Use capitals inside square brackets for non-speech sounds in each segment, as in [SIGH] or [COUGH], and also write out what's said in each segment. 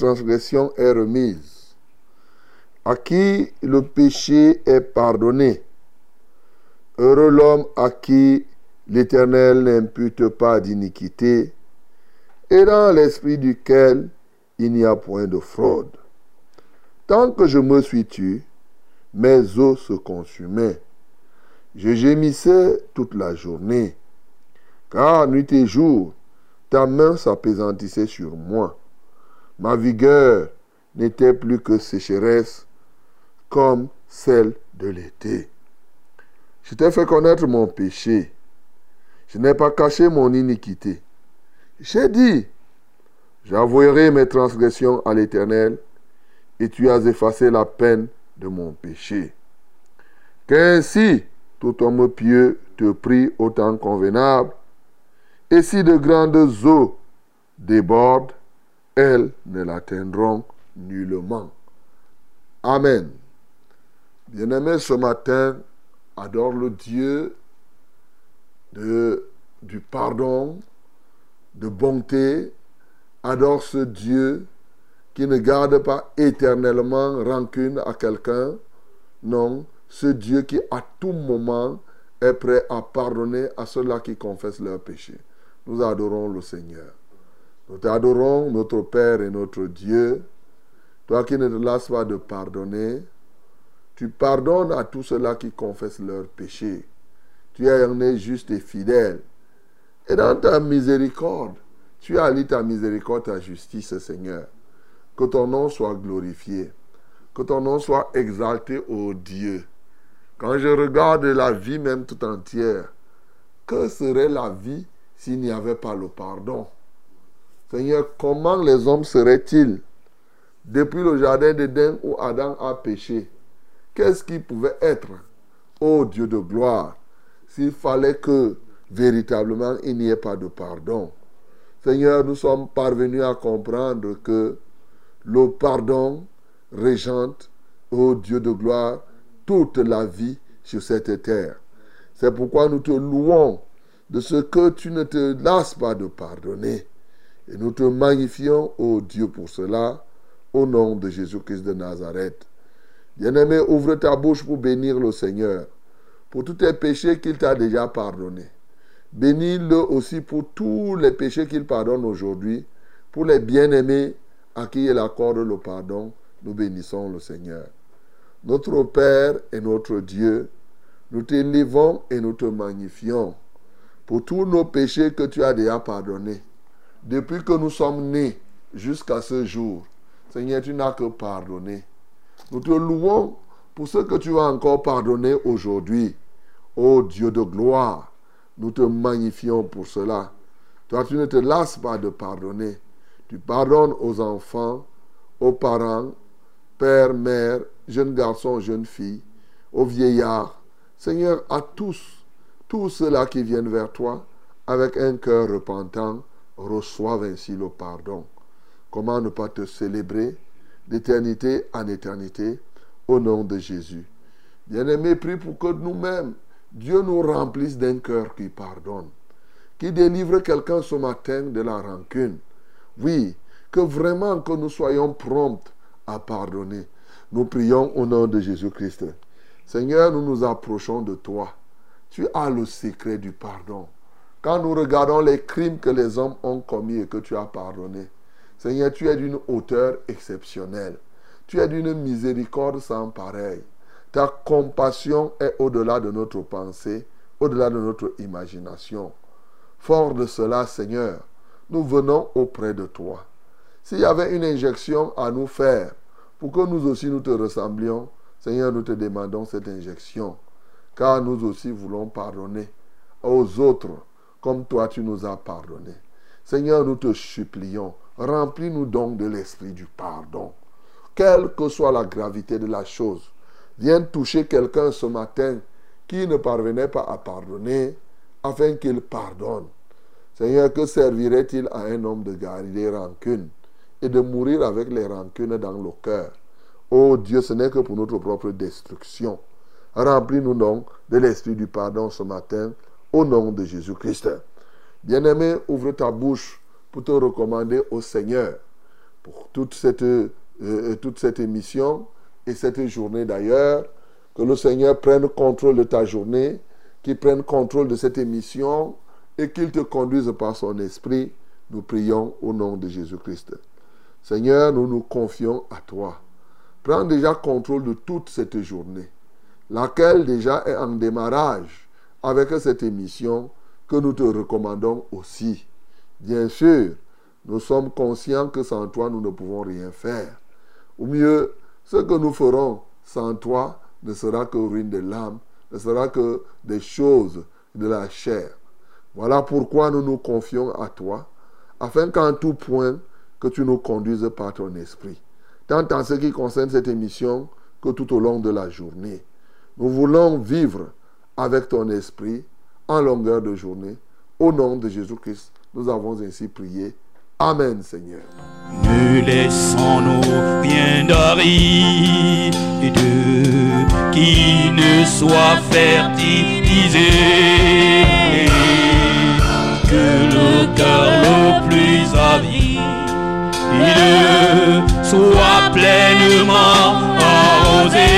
Transgression est remise, à qui le péché est pardonné? Heureux l'homme à qui l'Éternel n'impute pas d'iniquité et dans l'esprit duquel il n'y a point de fraude. Tant que je me suis tué, mes os se consumaient. Je gémissais toute la journée, car nuit et jour, ta main s'apaisantissait sur moi. Ma vigueur n'était plus que sécheresse comme celle de l'été. Je t'ai fait connaître mon péché. Je n'ai pas caché mon iniquité. J'ai dit, j'avouerai mes transgressions à l'Éternel, et tu as effacé la peine de mon péché. Qu'ainsi tout homme pieux te prie au temps convenable, et si de grandes eaux débordent, elles ne l'atteindront nullement. Amen. Bien-aimé, ce matin, adore le Dieu du pardon, de bonté. Adore ce Dieu qui ne garde pas éternellement rancune à quelqu'un. Non, ce Dieu qui à tout moment est prêt à pardonner à ceux-là qui confessent leurs péchés nous adorons le Seigneur. Nous t'adorons, notre Père et notre Dieu. Toi qui ne te lasses pas de pardonner, tu pardonnes à tous ceux-là qui confessent leurs péchés. Tu es un juste et fidèle. Et dans ta miséricorde, tu allies ta miséricorde, ta justice, Seigneur. Que ton nom soit glorifié. Que ton nom soit exalté, ô Dieu. Quand je regarde la vie même tout entière, que serait la vie s'il n'y avait pas le pardon? Seigneur, comment les hommes seraient-ils depuis le jardin d'Éden où Adam a péché? Qu'est-ce qui pouvait être, ô Dieu de gloire, s'il fallait que véritablement il n'y ait pas de pardon? Seigneur, nous sommes parvenus à comprendre que le pardon régente, ô Dieu de gloire, toute la vie sur cette terre. C'est pourquoi nous te louons de ce que tu ne te lasses pas de pardonner. Et nous te magnifions, ô Dieu, pour cela, au nom de Jésus-Christ de Nazareth. Bien-aimé, ouvre ta bouche pour bénir le Seigneur, pour tous tes péchés qu'il t'a déjà pardonnés. Bénis-le aussi pour tous les péchés qu'il pardonne aujourd'hui, pour les bien-aimés à qui il accorde le pardon. Nous bénissons le Seigneur. Notre Père et notre Dieu, nous t'élévons et nous te magnifions pour tous nos péchés que tu as déjà pardonnés. Depuis que nous sommes nés jusqu'à ce jour, Seigneur, tu n'as que pardonné. Nous te louons pour ce que tu vas encore pardonner aujourd'hui. Ô Dieu de gloire, nous te magnifions pour cela. Toi, tu ne te lasses pas de pardonner. Tu pardonnes aux enfants, aux parents, père, mère, jeunes garçons, jeunes filles, aux vieillards. Seigneur, à tous, tous ceux-là qui viennent vers toi avec un cœur repentant, reçoivent ainsi le pardon. Comment ne pas te célébrer d'éternité en éternité au nom de Jésus? Bien-aimé, prie pour que nous-mêmes, Dieu nous remplisse d'un cœur qui pardonne, qui délivre quelqu'un ce matin de la rancune. Oui, que vraiment que nous soyons prompts à pardonner. Nous prions au nom de Jésus-Christ. Seigneur, nous nous approchons de toi. Tu as le secret du pardon. Quand nous regardons les crimes que les hommes ont commis et que tu as pardonnés, Seigneur, tu es d'une hauteur exceptionnelle. Tu es d'une miséricorde sans pareil. Ta compassion est au-delà de notre pensée, au-delà de notre imagination. Fort de cela, Seigneur, nous venons auprès de toi. S'il y avait une injection à nous faire pour que nous aussi nous te ressemblions, Seigneur, nous te demandons cette injection, car nous aussi voulons pardonner aux autres comme toi tu nous as pardonné. Seigneur, nous te supplions, Remplis-nous donc de l'esprit du pardon. Quelle que soit la gravité de la chose, viens toucher quelqu'un ce matin qui ne parvenait pas à pardonner, afin qu'il pardonne. Seigneur, que servirait-il à un homme de garder des rancunes et de mourir avec les rancunes dans le cœur? Oh Dieu, ce n'est que pour notre propre destruction. Remplis-nous donc de l'esprit du pardon ce matin, au nom de Jésus-Christ. Bien-aimé, ouvre ta bouche pour te recommander au Seigneur pour toute cette, euh, euh, toute cette émission et cette journée d'ailleurs. Que le Seigneur prenne contrôle de ta journée, qu'il prenne contrôle de cette émission et qu'il te conduise par son esprit. Nous prions au nom de Jésus-Christ. Seigneur, nous nous confions à toi. Prends déjà contrôle de toute cette journée, laquelle déjà est en démarrage avec cette émission que nous te recommandons aussi. Bien sûr, nous sommes conscients que sans toi, nous ne pouvons rien faire. Ou mieux, ce que nous ferons sans toi ne sera que ruine de l'âme, ne sera que des choses de la chair. Voilà pourquoi nous nous confions à toi, afin qu'en tout point, que tu nous conduises par ton esprit. Tant en ce qui concerne cette émission que tout au long de la journée. Nous voulons vivre avec ton esprit en longueur de journée, au nom de Jésus-Christ nous avons ainsi prié. Amen, Seigneur. Ne laissons-nous rien d'aride qui ne soit fertilisé. Que le cœur le plus avide soit pleinement arrosé.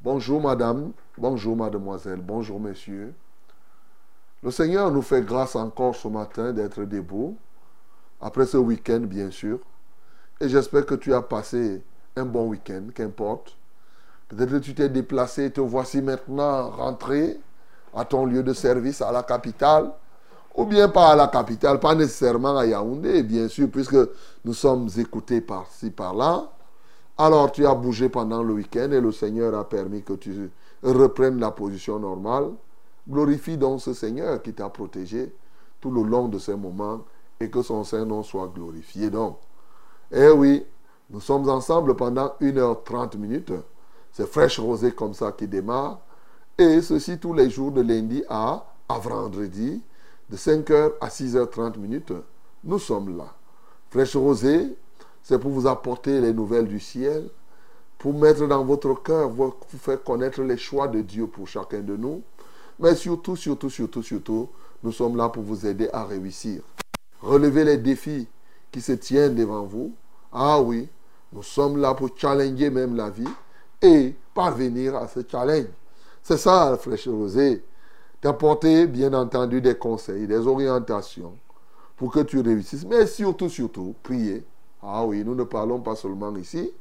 Bonjour madame, bonjour mademoiselle, bonjour monsieur. Le Seigneur nous fait grâce encore ce matin d'être debout, après ce week-end bien sûr. Et j'espère que tu as passé un bon week-end, qu'importe. Peut-être que tu t'es déplacé, te voici maintenant rentré à ton lieu de service à la capitale, ou bien pas à la capitale, pas nécessairement à Yaoundé, bien sûr, puisque nous sommes écoutés par-ci, par-là. Alors tu as bougé pendant le week-end et le Seigneur a permis que tu reprennes la position normale. Glorifie donc ce Seigneur qui t'a protégé tout le long de ces moments et que son Saint-Nom soit glorifié donc. Eh oui, nous sommes ensemble pendant 1h30 minutes. C'est fraîche rosée comme ça qui démarre. Et ceci tous les jours de lundi à, vendredi, de 5h à 6h30 minutes. Nous sommes là. Fraîche rosée, c'est pour vous apporter les nouvelles du ciel, pour mettre dans votre cœur, vous faire connaître les choix de Dieu pour chacun de nous. Mais surtout, surtout, surtout, surtout, nous sommes là pour vous aider à réussir. Relever les défis qui se tiennent devant vous. Ah oui, Nous sommes là pour challenger même la vie parvenir à ce challenge. C'est ça, Fraîche Rosée. T'apporter, bien entendu, des conseils, des orientations pour que tu réussisses. Mais surtout, surtout, prier. Ah oui, nous ne parlons pas seulement ici,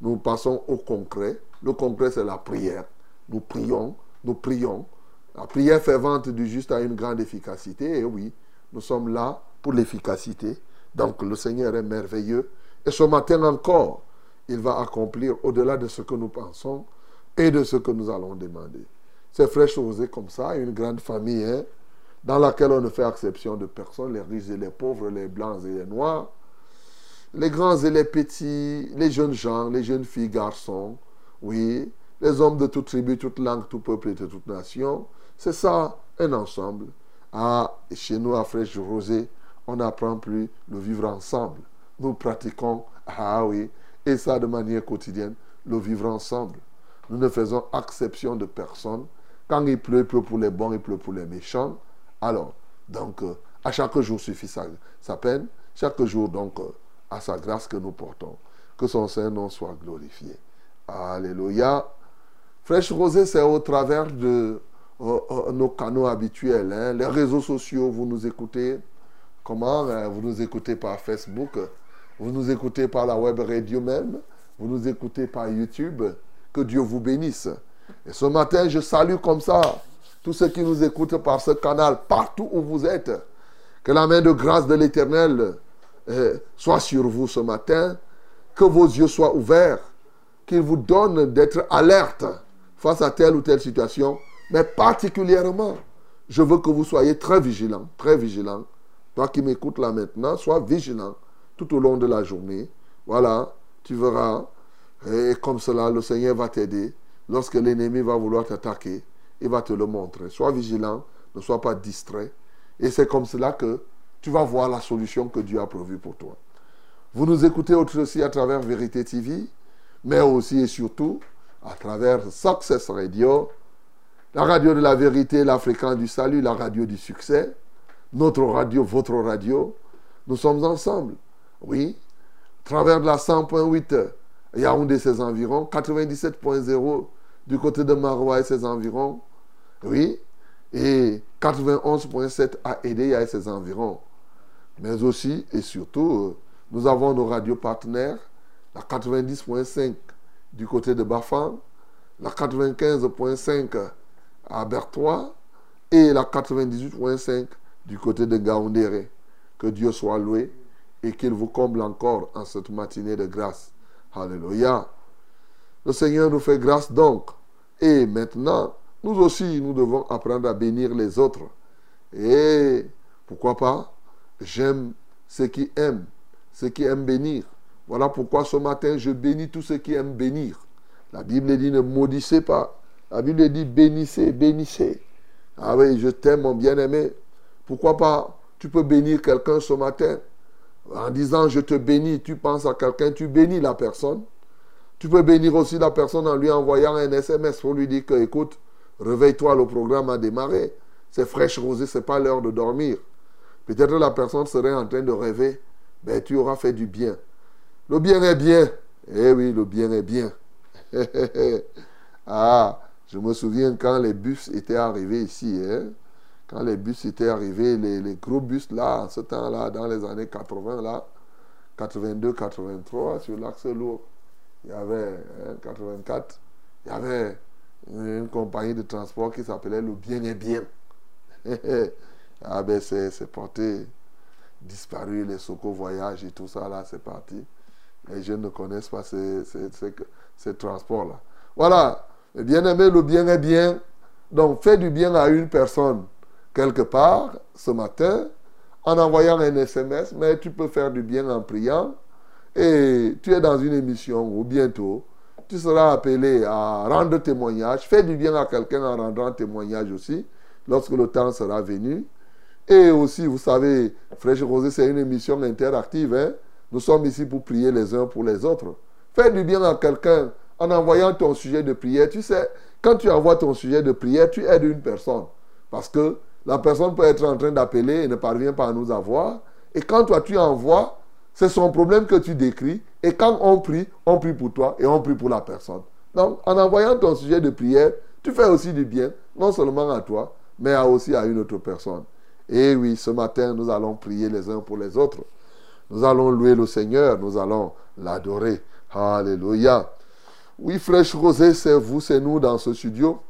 nous passons au concret. Le concret, c'est la prière. Nous prions, nous prions. La prière fervente du juste a une grande efficacité. Et oui, nous sommes là pour l'efficacité. Donc le Seigneur est merveilleux. Et ce matin encore, il va accomplir au-delà de ce que nous pensons et de ce que nous allons demander. C'est fraîche chose comme ça, une grande famille hein, dans laquelle on ne fait exception de personne, les riches et les pauvres, les blancs et les noirs, les grands et les petits, les jeunes gens, les jeunes filles, garçons, oui, les hommes de toute tribu, toute langue, tout peuple et de toute nation. C'est ça, un ensemble. Ah, chez nous, à Fraîche Rosée, on n'apprend plus le vivre ensemble. Nous pratiquons, ah oui, ça de manière quotidienne, le vivre ensemble. Nous ne faisons exception de personne. Quand il pleut, il pleut pour les bons, il pleut pour les méchants. Alors, donc, euh, à chaque jour suffit sa, peine. Chaque jour, donc, euh, à sa grâce que nous portons. Que son Saint-Nom soit glorifié. Alléluia. Fraîche Rosée, c'est au travers de euh, nos canaux habituels. Hein. Les réseaux sociaux, vous nous écoutez. Comment Vous nous écoutez par Facebook. Vous nous écoutez par la web radio même. Vous nous écoutez par YouTube. Que Dieu vous bénisse. Et ce matin, je salue comme ça tous ceux qui nous écoutent par ce canal, partout où vous êtes. Que la main de grâce de l'Éternel euh, soit sur vous ce matin. Que vos yeux soient ouverts. Qu'il vous donne d'être alerte face à telle ou telle situation. Mais particulièrement, je veux que vous soyez très vigilants, très vigilants. Toi qui m'écoutes là maintenant, sois vigilant tout au long de la journée. Voilà, tu verras et comme cela, le Seigneur va t'aider. Lorsque l'ennemi va vouloir t'attaquer, il va te le montrer. Sois vigilant, ne sois pas distrait. Et c'est comme cela que tu vas voir la solution que Dieu a prévue pour toi. Vous nous écoutez aussi à travers Vérité TV, mais aussi et surtout à travers Success Radio, la radio de la vérité, la fréquence du salut, la radio du succès, notre radio, votre radio. Nous sommes ensemble. Oui, travers la 100.8 Yaoundé ses environs, 97.0 du côté de Maroua et ses environs, oui, et 91.7 à Edea et ses environs. Mais aussi et surtout, nous avons nos radios partenaires, la 90.5 du côté de Bafan, la 95.5 à Bertois et la 98.5 du côté de Gaoundéré. Que Dieu soit loué et qu'il vous comble encore en cette matinée de grâce. Alléluia. Le Seigneur nous fait grâce donc. Et maintenant, nous aussi, nous devons apprendre à bénir les autres. Et pourquoi pas? J'aime ceux qui aiment, ceux qui aiment bénir. Voilà pourquoi ce matin, je bénis tous ceux qui aiment bénir. La Bible dit ne maudissez pas. La Bible dit bénissez, bénissez. Ah oui, je t'aime, mon bien-aimé. Pourquoi pas? Tu peux bénir quelqu'un ce matin en disant je te bénis, tu penses à quelqu'un, tu bénis la personne. Tu peux bénir aussi la personne en lui envoyant un SMS pour lui dire que, écoute, réveille-toi, le programme a démarré. C'est fraîche rosée, ce n'est pas l'heure de dormir. Peut-être la personne serait en train de rêver. Ben, tu auras fait du bien. Le bien est bien. Eh oui, le bien est bien. [LAUGHS] ah, je me souviens quand les bus étaient arrivés ici. Hein? Quand les bus étaient arrivés, les, gros bus là, en ce temps-là, dans les années 80, là, 82, 83, sur l'axe lourd, il y avait, 84, hein, il y avait une, compagnie de transport qui s'appelait le Bien et Bien. [LAUGHS] ah ben c'est porté, disparu, les Soco Voyage et tout ça là, c'est parti. Les jeunes ne connaissent pas ces, ces transports-là. Voilà, bien aimé, le bien est bien. Donc fais du bien à une personne quelque part ce matin en envoyant un SMS, mais tu peux faire du bien en priant. Et tu es dans une émission où bientôt tu seras appelé à rendre témoignage. Fais du bien à quelqu'un en rendant témoignage aussi, lorsque le temps sera venu. Et aussi, vous savez, Fraîche Rosé, c'est une émission interactive. Hein. Nous sommes ici pour prier les uns pour les autres. Fais du bien à quelqu'un en envoyant ton sujet de prière. Tu sais, quand tu envoies ton sujet de prière, tu aides une personne. Parce que la personne peut être en train d'appeler et ne parvient pas à nous avoir. Et quand toi tu envoies, c'est son problème que tu décris. Et quand on prie, on prie pour toi et on prie pour la personne. Donc, en envoyant ton sujet de prière, tu fais aussi du bien, non seulement à toi, mais aussi à une autre personne. Et oui, ce matin, nous allons prier les uns pour les autres. Nous allons louer le Seigneur, nous allons l'adorer. Alléluia. Oui, Fraîche Rosé, c'est vous, c'est nous dans ce studio.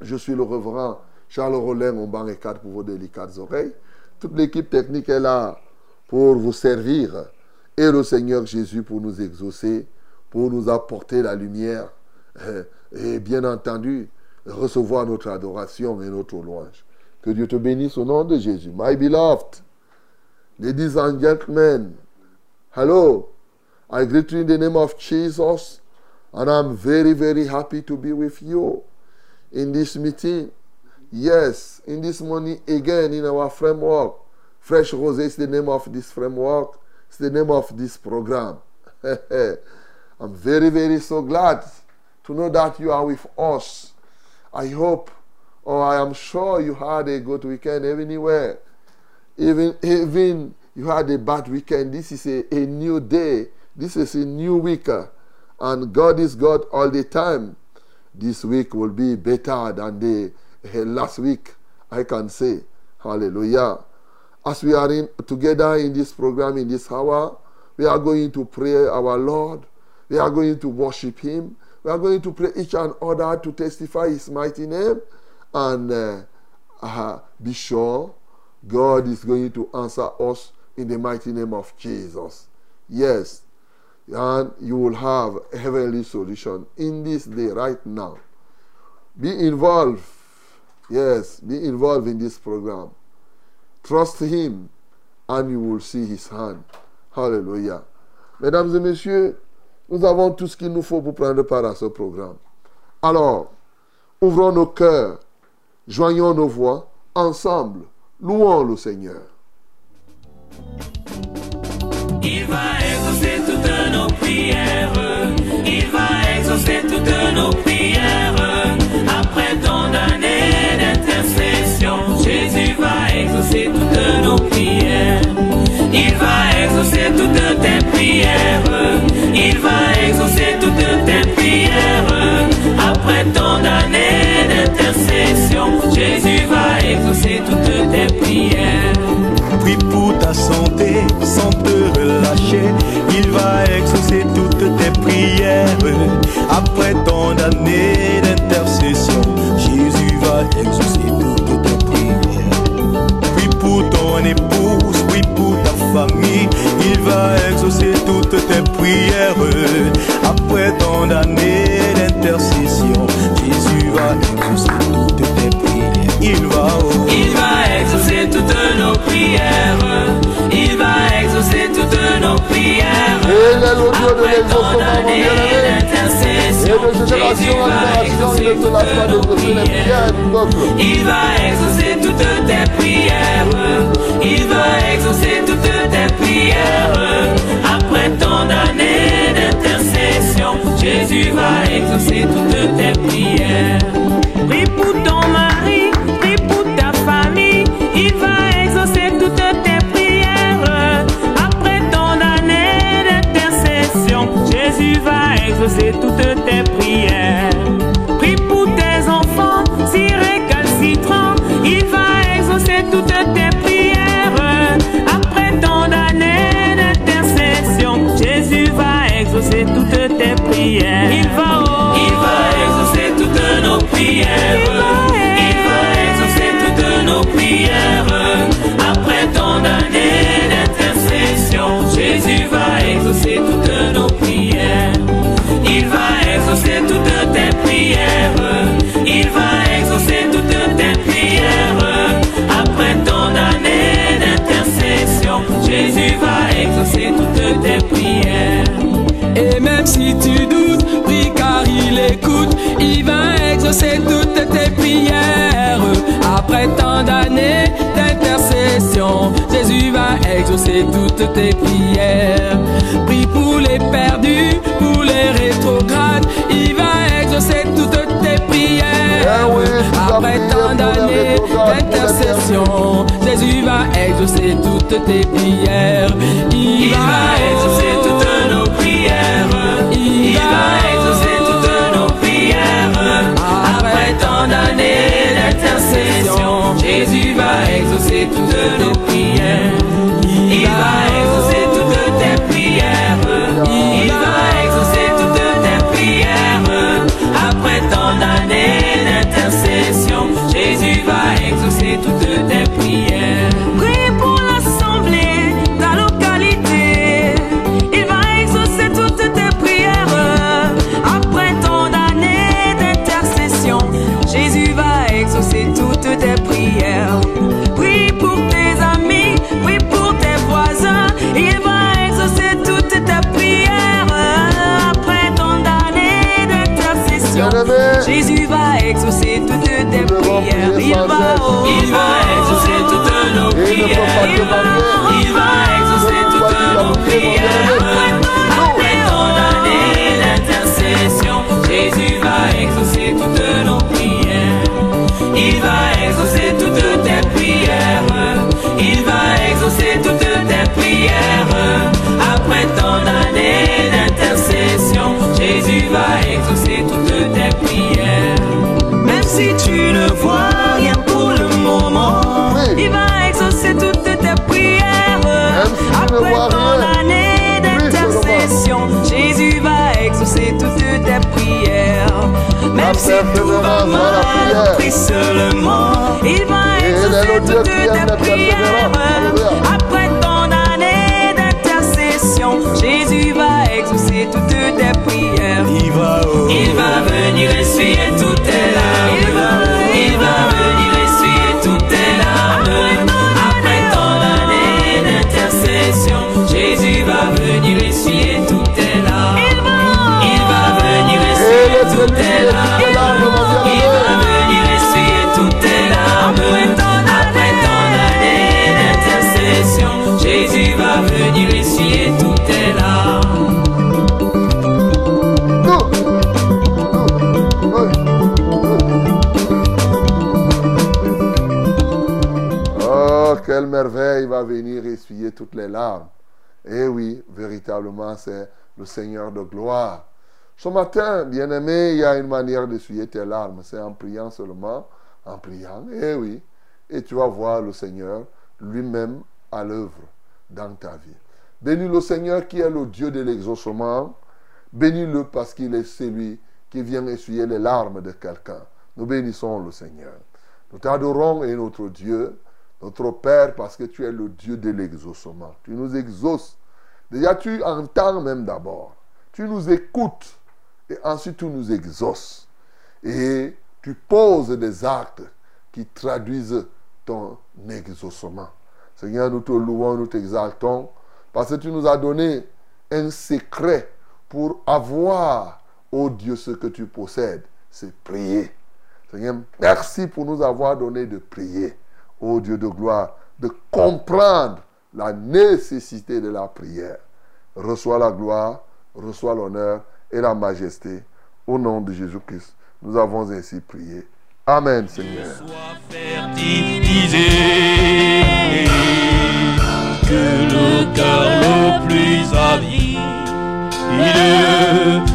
Je suis le reverend Charles Rollin, mon banc et cadre pour vos délicates oreilles. Toute l'équipe technique est là pour vous servir. Et le Seigneur Jésus pour nous exaucer, pour nous apporter la lumière. [LAUGHS] Et bien entendu, recevoir notre adoration et notre louange. Que Dieu te bénisse au nom de Jésus. My beloved, ladies and gentlemen, hello. I greet you in the name of Jesus, and I'm very, very happy to be with you in this meeting. Yes, in this morning again in our framework. Fresh Rose is the name of this framework. It's the name of this program. [LAUGHS] I'm very, very so glad to know that you are with us. I hope or I am sure you had a good weekend anywhere. Even, even you had a bad weekend. This is a, a new day. This is a new week. And God is God all the time. This week will be better than the uh, last week, I can say. Hallelujah. As we are in, together in this program, in this hour, we are going to pray our Lord. We are going to worship Him. We are going to pray each and other to testify His mighty name and uh, uh, be sure God is going to answer us in the mighty name of Jesus. Yes, and you will have a heavenly solution in this day right now. Be involved. Yes, be involved in this program. Trust Him and you will see His hand. Hallelujah. Mesdames et messieurs, nous avons tout ce qu'il nous faut pour prendre part à ce programme. Alors, ouvrons nos cœurs Joignons nos voix ensemble. Louons le Seigneur. Il va exaucer toutes nos prières. Il va exaucer toutes nos prières. Jésus va exaucer toutes nos prières. Il va exaucer toutes tes prières. Il va exaucer toutes tes prières. Après tant d'années d'intercession, Jésus va exaucer toutes tes prières. Prie pour ta santé sans te relâcher. Il va exaucer toutes tes prières. Après tant d'années ton épouse, prie pour ta famille. Il va exaucer toutes tes prières. Après tant d'années d'intercession, Jésus va exaucer toutes tes prières. Il va, oh, Il va exaucer toutes nos prières. Il va exaucer toutes nos prières. Et le Dieu de Après tant l'exaucement, mon d'années bien-aimé. Et d'intercession, de génération Jésus en va génération, il exaucer ne se lasse pas toutes nos d'exaucer les prières. prières du peuple. Il va exaucer toutes tes prières. Il va exaucer toutes tes prières. Après tant d'années d'intercession, Jésus va exaucer toutes tes prières. Prie pour ton mari, exaucer toutes tes prières. Prie pour tes enfants, si récalcitrants, il va exaucer toutes tes prières. Après tant d'années d'intercession, Jésus va exaucer toutes tes prières. Il va, oh, il va exaucer toutes nos prières. Il va exaucer toutes nos prières. Après tant d'années d'intercession, Jésus va exaucer toutes Il va exaucer toutes tes prières. Après tant d'années d'intercession, Jésus va exaucer toutes tes prières. Et même si tu doutes, prie car il écoute, il va exaucer toutes tes prières. Après tant d'années d'intercession, Jésus va exaucer toutes tes prières. Prie pour les perdus, pour les rétrogrades, il va exaucer va exaucer toutes tes prières. Il Il va, exaucer toutes nos prières. Il va exaucer toutes te nos prières. Après tant d'années d'intercession, Jésus va exaucer toutes nos prières. Il va exaucer toutes tes prières. Il va exaucer toutes tes prières. Même si tout va prière. mal, prie seulement, il va exaucer prières. persévérance. Alléluia. Après tant d'années d'intercession, Jésus va exaucer toutes tes prières. Il va, oh. Il va venir essuyer toutes tes larmes. Il va, Il va venir essuyer toutes les larmes. Eh oui, véritablement, c'est le Seigneur de gloire. Ce matin, bien-aimé, il y a une manière d'essuyer tes larmes. C'est en priant seulement, en priant. Eh oui. Et tu vas voir le Seigneur lui-même à l'œuvre dans ta vie. Bénis le Seigneur qui est le Dieu de l'exaucement. Bénis-le parce qu'il est celui qui vient essuyer les larmes de quelqu'un. Nous bénissons le Seigneur. Nous t'adorons et notre Dieu, notre Père, parce que tu es le Dieu de l'exaucement. Tu nous exauces. Déjà, tu entends même d'abord. Tu nous écoutes et ensuite tu nous exauces. Et tu poses des actes qui traduisent ton exaucement. Seigneur, nous te louons, nous t'exaltons, parce que tu nous as donné un secret pour avoir, ô Dieu, ce que tu possèdes, c'est prier. Seigneur, merci pour nous avoir donné de prier, ô Dieu de gloire, de comprendre la nécessité de la prière. Reçois la gloire, reçois l'honneur et la majesté. Au nom de Jésus-Christ, nous avons ainsi prié. Amen, Seigneur. Que le cœur le plus avide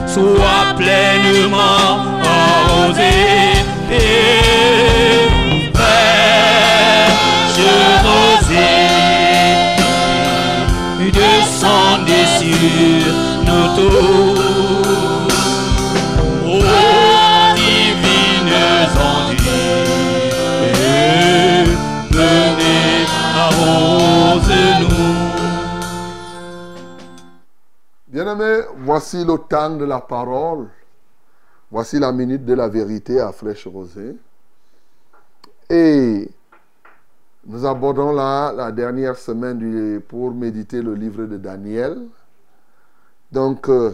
soit pleinement Bien-aimés, voici le temps de la parole. Voici la minute de la vérité à Flèche Rosée. Et nous abordons là la dernière semaine pour méditer le livre de Daniel. Donc, euh,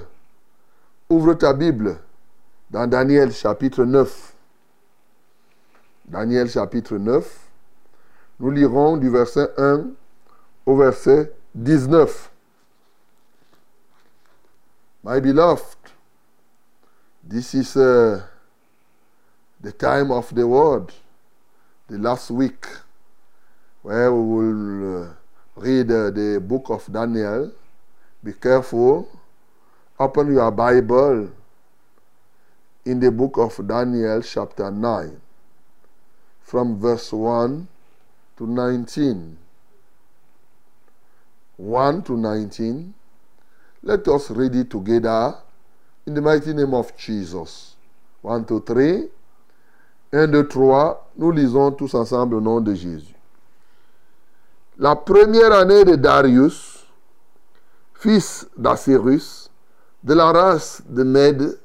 ouvre ta Bible dans Daniel chapitre 9. Daniel chapitre 9. Nous lirons du verset 1 au verset 19. My beloved, this is uh, the time of the word, the last week. where we will uh, read uh, the book of Daniel. Be careful. Open your Bible in the book of Daniel, chapter 9, from verse 1 to 19. 1 to 19. Let us read it together in the mighty name of Jesus. 1, 2, 3. 1, 2, 3. Nous lisons tous ensemble au nom de Jésus. La première année de Darius, fils d'Assyrus, de la race de Mède,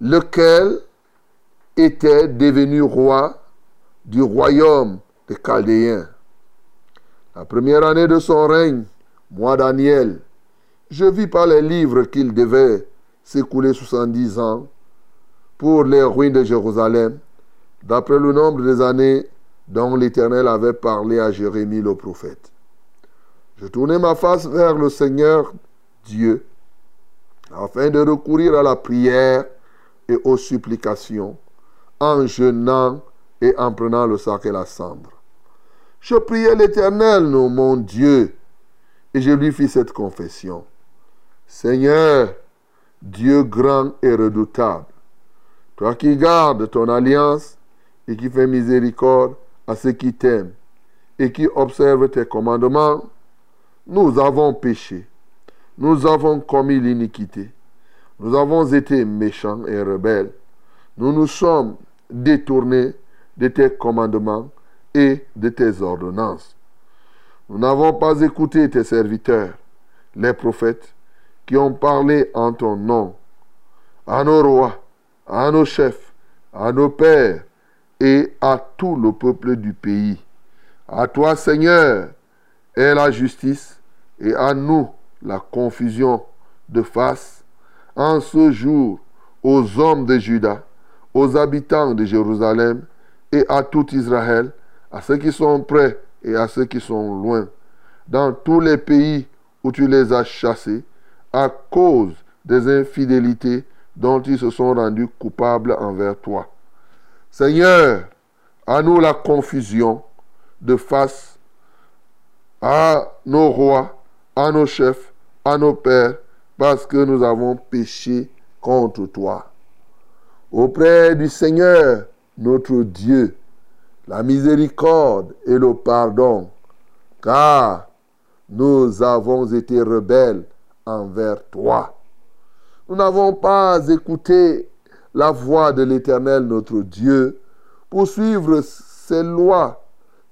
lequel était devenu roi du royaume des Chaldéens. La première année de son règne, moi Daniel, je vis par les livres qu'il devait s'écouler 70 ans pour les ruines de Jérusalem, d'après le nombre des années dont l'Éternel avait parlé à Jérémie le prophète. Je tournai ma face vers le Seigneur Dieu, afin de recourir à la prière et aux supplications, en jeûnant et en prenant le sac et la cendre. Je priai l'Éternel, mon Dieu, et je lui fis cette confession. Seigneur, Dieu grand et redoutable, toi qui gardes ton alliance et qui fais miséricorde à ceux qui t'aiment et qui observent tes commandements, nous avons péché, nous avons commis l'iniquité, nous avons été méchants et rebelles, nous nous sommes détournés de tes commandements et de tes ordonnances. Nous n'avons pas écouté tes serviteurs, les prophètes, qui ont parlé en ton nom, à nos rois, à nos chefs, à nos pères et à tout le peuple du pays. À toi, Seigneur, est la justice et à nous la confusion de face en ce jour aux hommes de Juda, aux habitants de Jérusalem et à tout Israël, à ceux qui sont près et à ceux qui sont loin, dans tous les pays où tu les as chassés, à cause des infidélités dont ils se sont rendus coupables envers toi. Seigneur, à nous la confusion de face à nos rois, à nos chefs, à nos pères, parce que nous avons péché contre toi. Auprès du Seigneur, notre Dieu, la miséricorde et le pardon, car nous avons été rebelles envers toi. Nous n'avons pas écouté la voix de l'Éternel notre Dieu pour suivre ses lois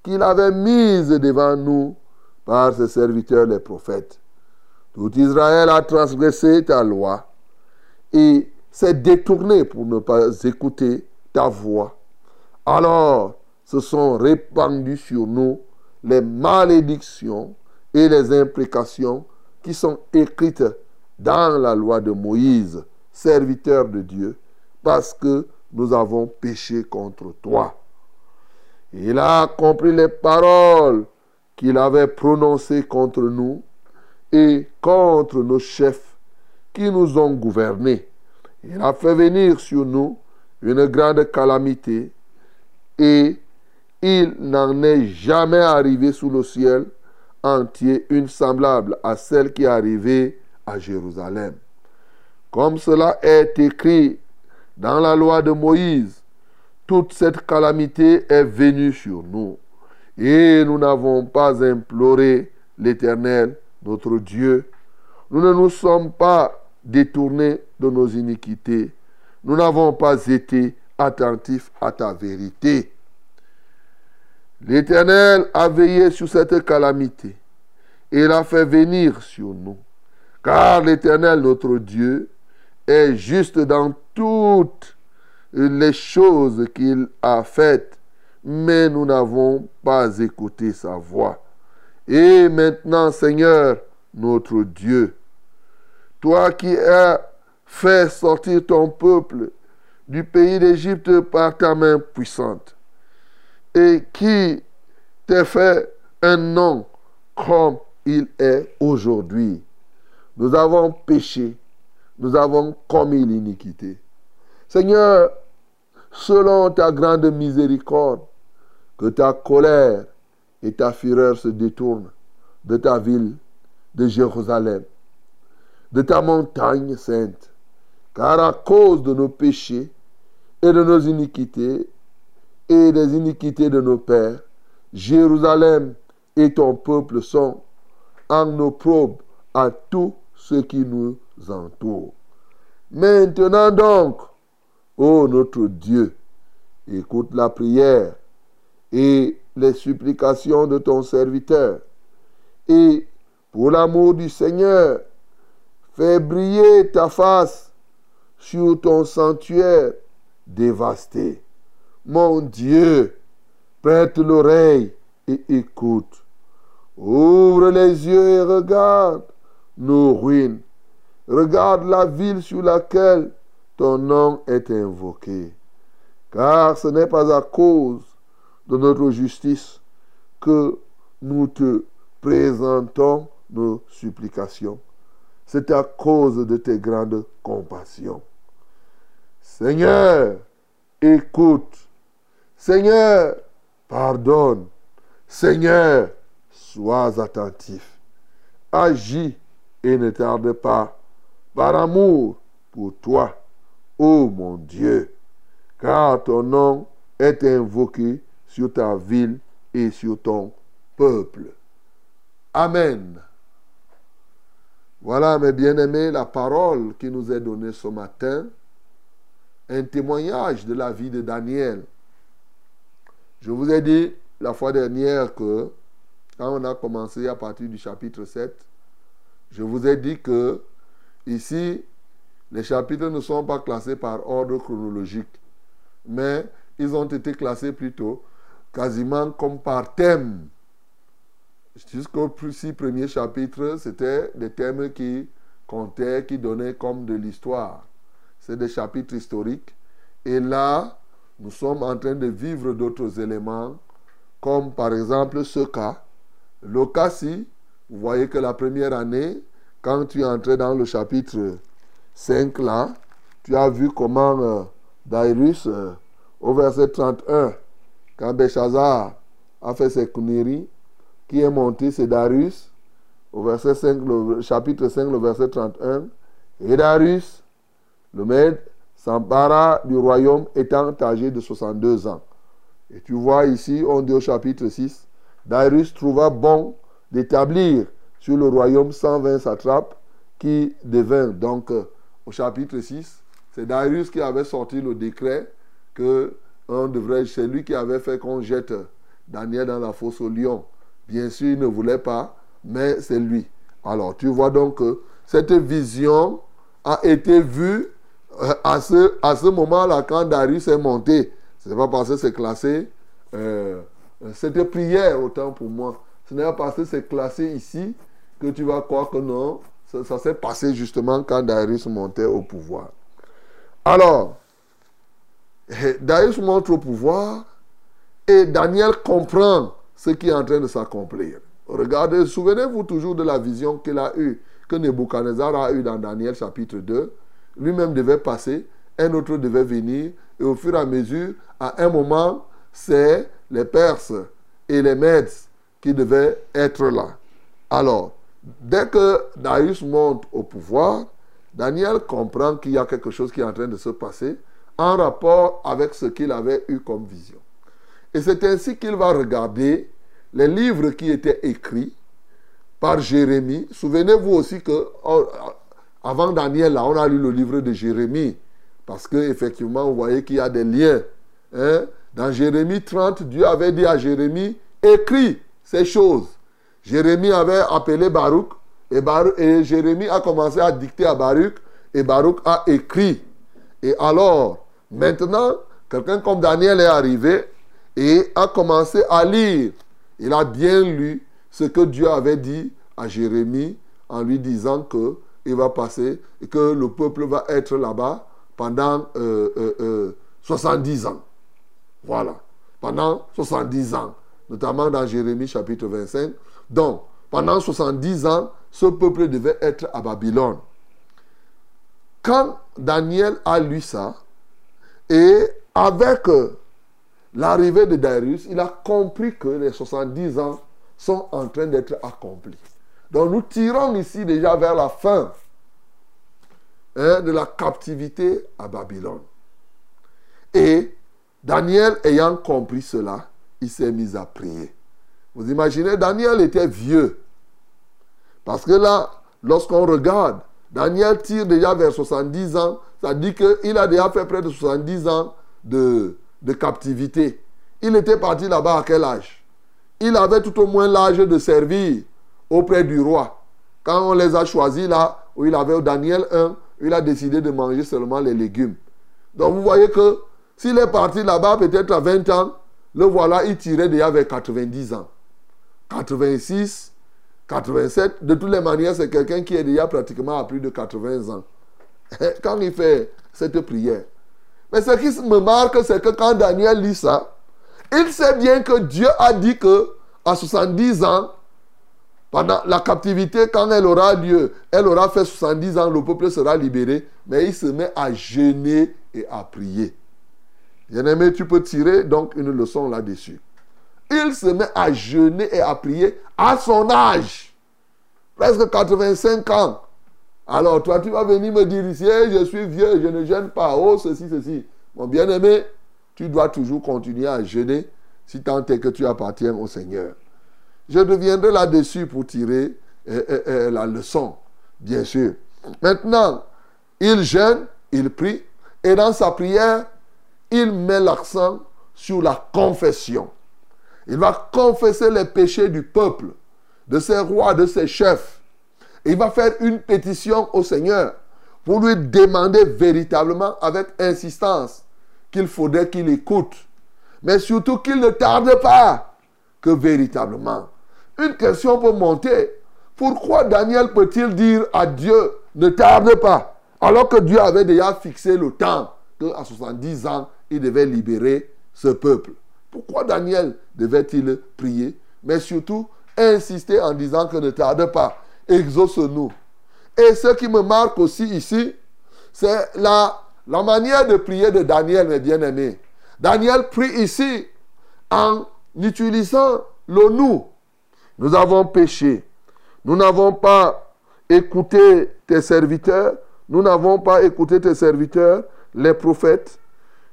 qu'il avait mises devant nous par ses serviteurs les prophètes. Tout Israël a transgressé ta loi et s'est détourné pour ne pas écouter ta voix. Alors se sont répandues sur nous les malédictions et les imprécations qui sont écrites dans la loi de Moïse, serviteur de Dieu, parce que nous avons péché contre toi. Il a compris les paroles qu'il avait prononcées contre nous et contre nos chefs qui nous ont gouvernés. Il a fait venir sur nous une grande calamité et il n'en est jamais arrivé sous le ciel entier une semblable à celle qui est arrivée à Jérusalem. Comme cela est écrit dans la loi de Moïse, toute cette calamité est venue sur nous. Et nous n'avons pas imploré l'Éternel, notre Dieu. Nous ne nous sommes pas détournés de nos iniquités. Nous n'avons pas été attentifs à ta vérité. L'Éternel a veillé sur cette calamité et l'a fait venir sur nous. Car l'Éternel, notre Dieu, est juste dans toutes les choses qu'il a faites, mais nous n'avons pas écouté sa voix. Et maintenant, Seigneur, notre Dieu, toi qui as fait sortir ton peuple du pays d'Égypte par ta main puissante, et qui t'a fait un nom comme il est aujourd'hui. Nous avons péché, nous avons commis l'iniquité. Seigneur, selon ta grande miséricorde, que ta colère et ta fureur se détournent de ta ville, de Jérusalem, de ta montagne sainte, car à cause de nos péchés et de nos iniquités et des iniquités de nos pères, Jérusalem et ton peuple sont en opprobre à tous ceux qui nous entourent. Maintenant donc, ô notre Dieu, écoute la prière et les supplications de ton serviteur. Et pour l'amour du Seigneur, fais briller ta face sur ton sanctuaire dévasté. Mon Dieu, prête l'oreille et écoute. Ouvre les yeux et regarde nos ruines. Regarde la ville sur laquelle ton nom est invoqué. Car ce n'est pas à cause de notre justice que nous te présentons nos supplications. C'est à cause de tes grandes compassions. Seigneur, écoute. Seigneur, pardonne. Seigneur, sois attentif. Agis et ne tarde pas par amour pour toi, ô mon Dieu, car ton nom est invoqué sur ta ville et sur ton peuple. Amen. Voilà, mes bien-aimés, la parole qui nous est donnée ce matin, un témoignage de la vie de Daniel. Je vous ai dit la fois dernière que quand on a commencé à partir du chapitre 7, je vous ai dit que ici, les chapitres ne sont pas classés par ordre chronologique, mais ils ont été classés plutôt quasiment comme par thème. Jusqu'au six premiers chapitres, c'était des thèmes qui comptaient, qui donnaient comme de l'histoire. C'est des chapitres historiques. Et là, nous sommes en train de vivre d'autres éléments, comme par exemple ce cas. Le cas-ci, vous voyez que la première année, quand tu es entré dans le chapitre 5 là, tu as vu comment euh, euh, au verset 31, quand Béchazar a fait ses conneries, qui est monté, c'est Darius, au verset 5, le chapitre 5, le verset 31. Et Darius, le maître, s'empara du royaume étant âgé de 62 ans. Et tu vois ici, on dit au chapitre 6, Darius trouva bon d'établir sur le royaume 120 satrapes qui devint donc euh, au chapitre 6. C'est Darius qui avait sorti le décret que devrait, c'est lui qui avait fait qu'on jette Daniel dans la fosse au lion. Bien sûr, il ne voulait pas, mais c'est lui. Alors, tu vois donc que cette vision a été vue euh, à ce, à ce moment-là, quand Darius est monté. Ce n'est pas parce que c'est classé. Euh, c'était prière, autant pour moi. Ce n'est pas parce que c'est classé ici que tu vas croire que non. Ça, ça s'est passé justement quand Darius montait au pouvoir. Alors, Darius monte au pouvoir et Daniel comprend ce qui est en train de s'accomplir. Regardez, souvenez-vous toujours de la vision qu'il a eue, que Nebuchadnezzar a eue dans Daniel chapitre 2. Lui-même devait passer, un autre devait venir, et au fur et à mesure, à un moment, c'est les Perses et les Mèdes qui devaient être là. Alors, dès que Darius monte au pouvoir, Daniel comprend qu'il y a quelque chose qui est en train de se passer en rapport avec ce qu'il avait eu comme vision. Et c'est ainsi qu'il va regarder les livres qui étaient écrits par Jérémie. Souvenez-vous aussi que oh, avant Daniel, là, on a lu le livre de Jérémie. Parce qu'effectivement, vous voyez qu'il y a des liens. Hein. Dans Jérémie 30, Dieu avait dit à Jérémie, écris ces choses. Jérémie avait appelé Baruch et, Baruch, et Jérémie a commencé à dicter à Baruch et Baruch a écrit. Et alors, maintenant, quelqu'un comme Daniel est arrivé et a commencé à lire. Il a bien lu ce que Dieu avait dit à Jérémie en lui disant que il va passer et que le peuple va être là-bas pendant 70 euh, euh, ans. Voilà. Pendant 70 ans. Notamment dans Jérémie chapitre 25. Donc, pendant 70 ans, ce peuple devait être à Babylone. Quand Daniel a lu ça, et avec l'arrivée de Darius, il a compris que les 70 ans sont en train d'être accomplis. Donc nous tirons ici déjà vers la fin hein, de la captivité à Babylone. Et Daniel ayant compris cela, il s'est mis à prier. Vous imaginez, Daniel était vieux. Parce que là, lorsqu'on regarde, Daniel tire déjà vers 70 ans. Ça dit qu'il a déjà fait près de 70 ans de, captivité. Il était parti là-bas à quel âge? Il avait tout au moins l'âge de servir auprès du roi. Quand on les a choisis là, où il avait Daniel 1, il a décidé de manger seulement les légumes. Donc vous voyez que s'il est parti là-bas peut-être à 20 ans, le voilà, il tirait déjà vers 90 ans. 86, 87, de toutes les manières, c'est quelqu'un qui est déjà pratiquement à plus de 80 ans. [LAUGHS] Quand il fait cette prière. Mais ce qui me marque, c'est que quand Daniel lit ça, il sait bien que Dieu a dit que à 70 ans, pendant la captivité, quand elle aura lieu, elle aura fait 70 ans, le peuple sera libéré. Mais il se met à jeûner et à prier. Bien-aimé, tu peux tirer donc une leçon là-dessus. Il se met à jeûner et à prier à son âge. Presque 85 ans. Alors toi, tu vas venir me dire ici, je suis vieux, je ne jeûne pas. Oh, ceci, ceci. Mon bien-aimé, tu dois toujours continuer à jeûner si tant est que tu appartiens au Seigneur. Je reviendrai là-dessus pour tirer euh, euh, euh, la leçon, bien sûr. Maintenant, il jeûne, il prie, et dans sa prière, il met l'accent sur la confession. Il va confesser les péchés du peuple, de ses rois, de ses chefs. Il va faire une pétition au Seigneur pour lui demander véritablement avec insistance qu'il faudrait qu'il écoute. Mais surtout qu'il ne tarde pas que véritablement. Une question peut monter. Pourquoi Daniel peut-il dire à Dieu ne tarde pas alors que Dieu avait déjà fixé le temps qu'à 70 ans, il devait libérer ce peuple? Pourquoi Daniel devait-il prier Mais surtout, insister en disant que ne tarde pas, exauce-nous. Et ce qui me marque aussi ici, c'est la, la manière de prier de Daniel, mes bien-aimés. Daniel prie ici en utilisant le nous. Nous avons péché. Nous n'avons pas écouté tes serviteurs. Nous n'avons pas écouté tes serviteurs, les prophètes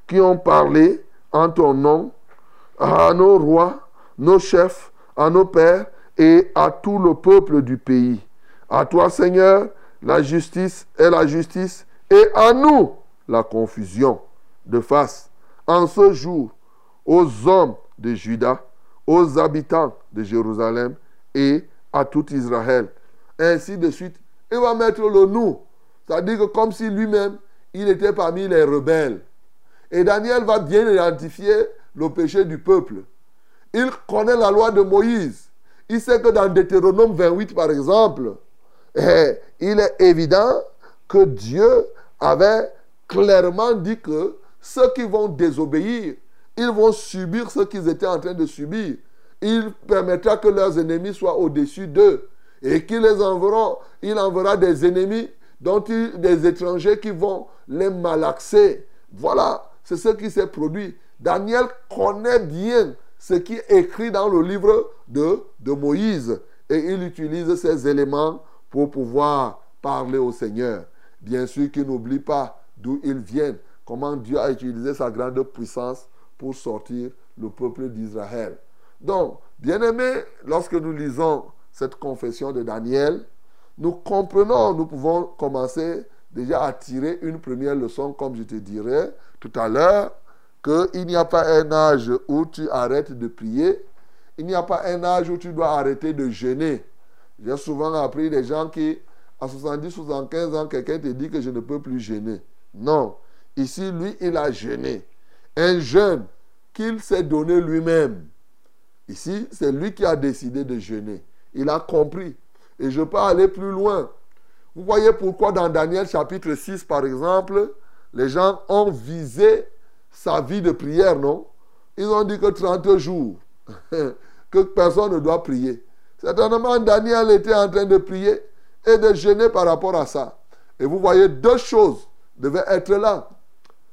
qui ont parlé en ton nom à nos rois, nos chefs, à nos pères et à tout le peuple du pays. À toi, Seigneur, la justice est la justice et à nous la confusion de face. En ce jour, aux hommes de Juda, aux habitants de Jérusalem et à tout Israël. Ainsi de suite. Il va mettre le nous. C'est-à-dire que comme si lui-même, il était parmi les rebelles. Et Daniel va bien identifier le péché du peuple. Il connaît la loi de Moïse. Il sait que dans Deutéronome 28, par exemple, eh, il est évident que Dieu avait clairement dit que ceux qui vont désobéir, ils vont subir ce qu'ils étaient en train de subir. Il permettra que leurs ennemis soient au-dessus d'eux. Et qu'il les enverra, il enverra des ennemis, dont des étrangers qui vont les malaxer. Voilà c'est ce qui s'est produit. Daniel connaît bien ce qui est écrit dans le livre de, Moïse. Et il utilise ces éléments pour pouvoir parler au Seigneur. Bien sûr qu'il n'oublie pas d'où ils viennent, comment Dieu a utilisé sa grande puissance pour sortir le peuple d'Israël. Donc, bien aimé, lorsque nous lisons cette confession de Daniel, nous comprenons, nous pouvons commencer déjà à tirer une première leçon, comme je te dirais, tout à l'heure qu'il n'y a pas un âge où tu arrêtes de prier, il n'y a pas un âge où tu dois arrêter de jeûner. J'ai souvent appris des gens qui, à 70, 75 ans, quelqu'un te dit que je ne peux plus jeûner. Non. Ici, lui, il a jeûné. Un jeûne qu'il s'est donné lui-même. Ici, c'est lui qui a décidé de jeûner. Il a compris. Et je peux aller plus loin. Vous voyez pourquoi dans Daniel chapitre 6, par exemple, les gens ont visé sa vie de prière, non? Ils ont dit que 30 jours, [LAUGHS] que personne ne doit prier. Certainement, Daniel était en train de prier et de jeûner par rapport à ça. Et vous voyez, deux choses devaient être là.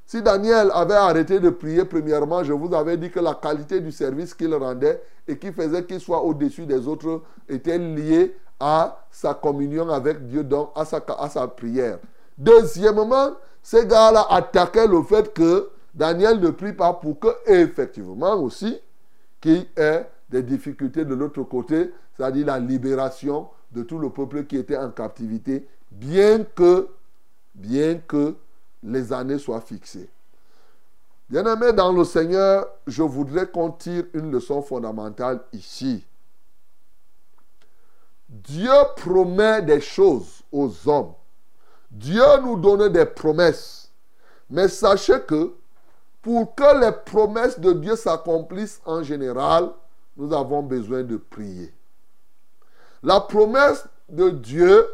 Si Daniel avait arrêté de prier premièrement, je vous avais dit que la qualité du service qu'il rendait et qui faisait qu'il soit au-dessus des autres était liée à sa communion avec Dieu, donc à sa, à sa prière. Deuxièmement, ces gars-là attaquaient le fait que Daniel ne prie pas pour que, effectivement aussi, qu'il ait des difficultés de l'autre côté, c'est-à-dire la libération de tout le peuple qui était en captivité, bien que, bien que les années soient fixées. Bien-aimés dans le Seigneur, je voudrais qu'on tire une leçon fondamentale ici. Dieu promet des choses aux hommes. Dieu nous donne des promesses. Mais sachez que pour que les promesses de Dieu s'accomplissent en général, nous avons besoin de prier. La promesse de Dieu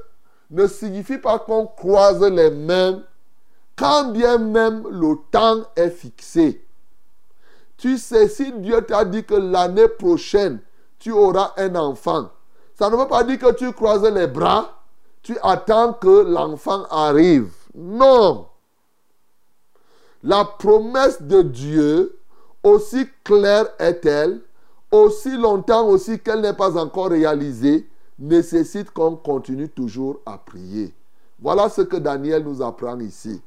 ne signifie pas qu'on croise les mains quand bien même le temps est fixé. Tu sais, si Dieu t'a dit que l'année prochaine, tu auras un enfant, ça ne veut pas dire que tu croises les bras, tu attends que l'enfant arrive. Non. La promesse de Dieu, aussi claire est-elle, aussi longtemps aussi qu'elle n'est pas encore réalisée, nécessite qu'on continue toujours à prier. Voilà ce que Daniel nous apprend ici.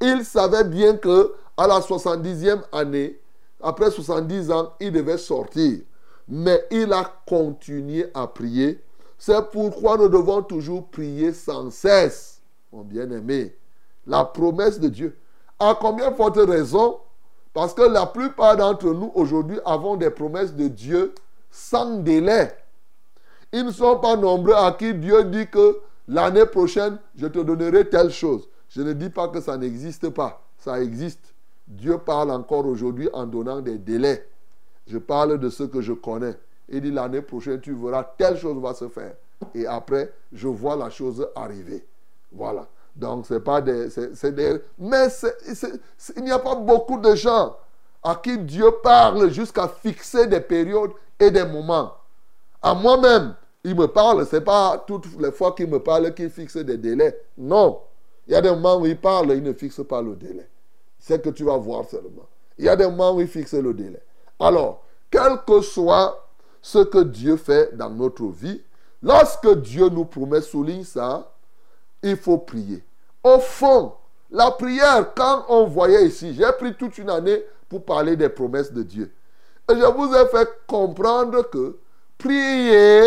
Il savait bien que à la 70e année, après 70 ans, il devait sortir. Mais il a continué à prier. C'est pourquoi nous devons toujours prier sans cesse, mon bien-aimé. La promesse de Dieu. À combien forte raison? Parce que la plupart d'entre nous aujourd'hui avons des promesses de Dieu sans délai. Ils ne sont pas nombreux à qui Dieu dit que l'année prochaine, je te donnerai telle chose. Je ne dis pas que ça n'existe pas. Ça existe. Dieu parle encore aujourd'hui en donnant des délais. Je parle de ce que je connais. Il dit l'année prochaine, tu verras, telle chose va se faire. Et après, je vois la chose arriver. Voilà. Donc, c'est pas des. des mais il n'y a pas beaucoup de gens à qui Dieu parle jusqu'à fixer des périodes et des moments. À moi-même, il me parle. Ce n'est pas toutes les fois qu'il me parle qu'il fixe des délais. Non. Il y a des moments où il parle, il ne fixe pas le délai. C'est que tu vas voir seulement. Il y a des moments où il fixe le délai. Alors, quel que soit ce que Dieu fait dans notre vie, lorsque Dieu nous promet, souligne ça, il faut prier. Au fond, la prière, quand on voyait ici, j'ai pris toute une année pour parler des promesses de Dieu. Et je vous ai fait comprendre que prier,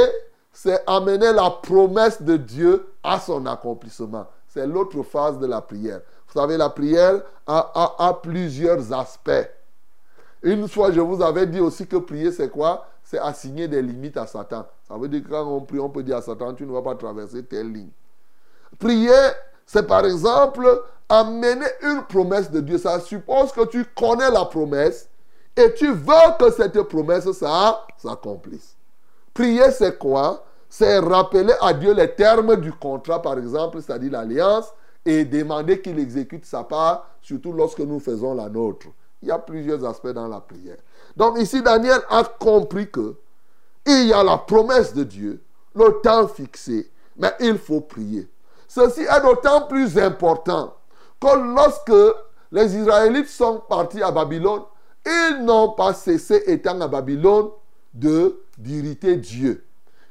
c'est amener la promesse de Dieu à son accomplissement. C'est l'autre phase de la prière. Vous savez, la prière a, a, plusieurs aspects. Une fois, je vous avais dit aussi que prier, c'est quoi? C'est assigner des limites à Satan. Ça veut dire que quand on prie, on peut dire à Satan, tu ne vas pas traverser telle ligne. Prier, c'est par exemple amener une promesse de Dieu. Ça suppose que tu connais la promesse et tu veux que cette promesse s'accomplisse. Prier, c'est quoi? C'est rappeler à Dieu les termes du contrat, par exemple, c'est-à-dire l'alliance, et demander qu'il exécute sa part, surtout lorsque nous faisons la nôtre. Il y a plusieurs aspects dans la prière. Donc ici, Daniel a compris que il y a la promesse de Dieu, le temps fixé, mais il faut prier. Ceci est d'autant plus important que lorsque les Israélites sont partis à Babylone, ils n'ont pas cessé, étant à Babylone, de d'irriter Dieu.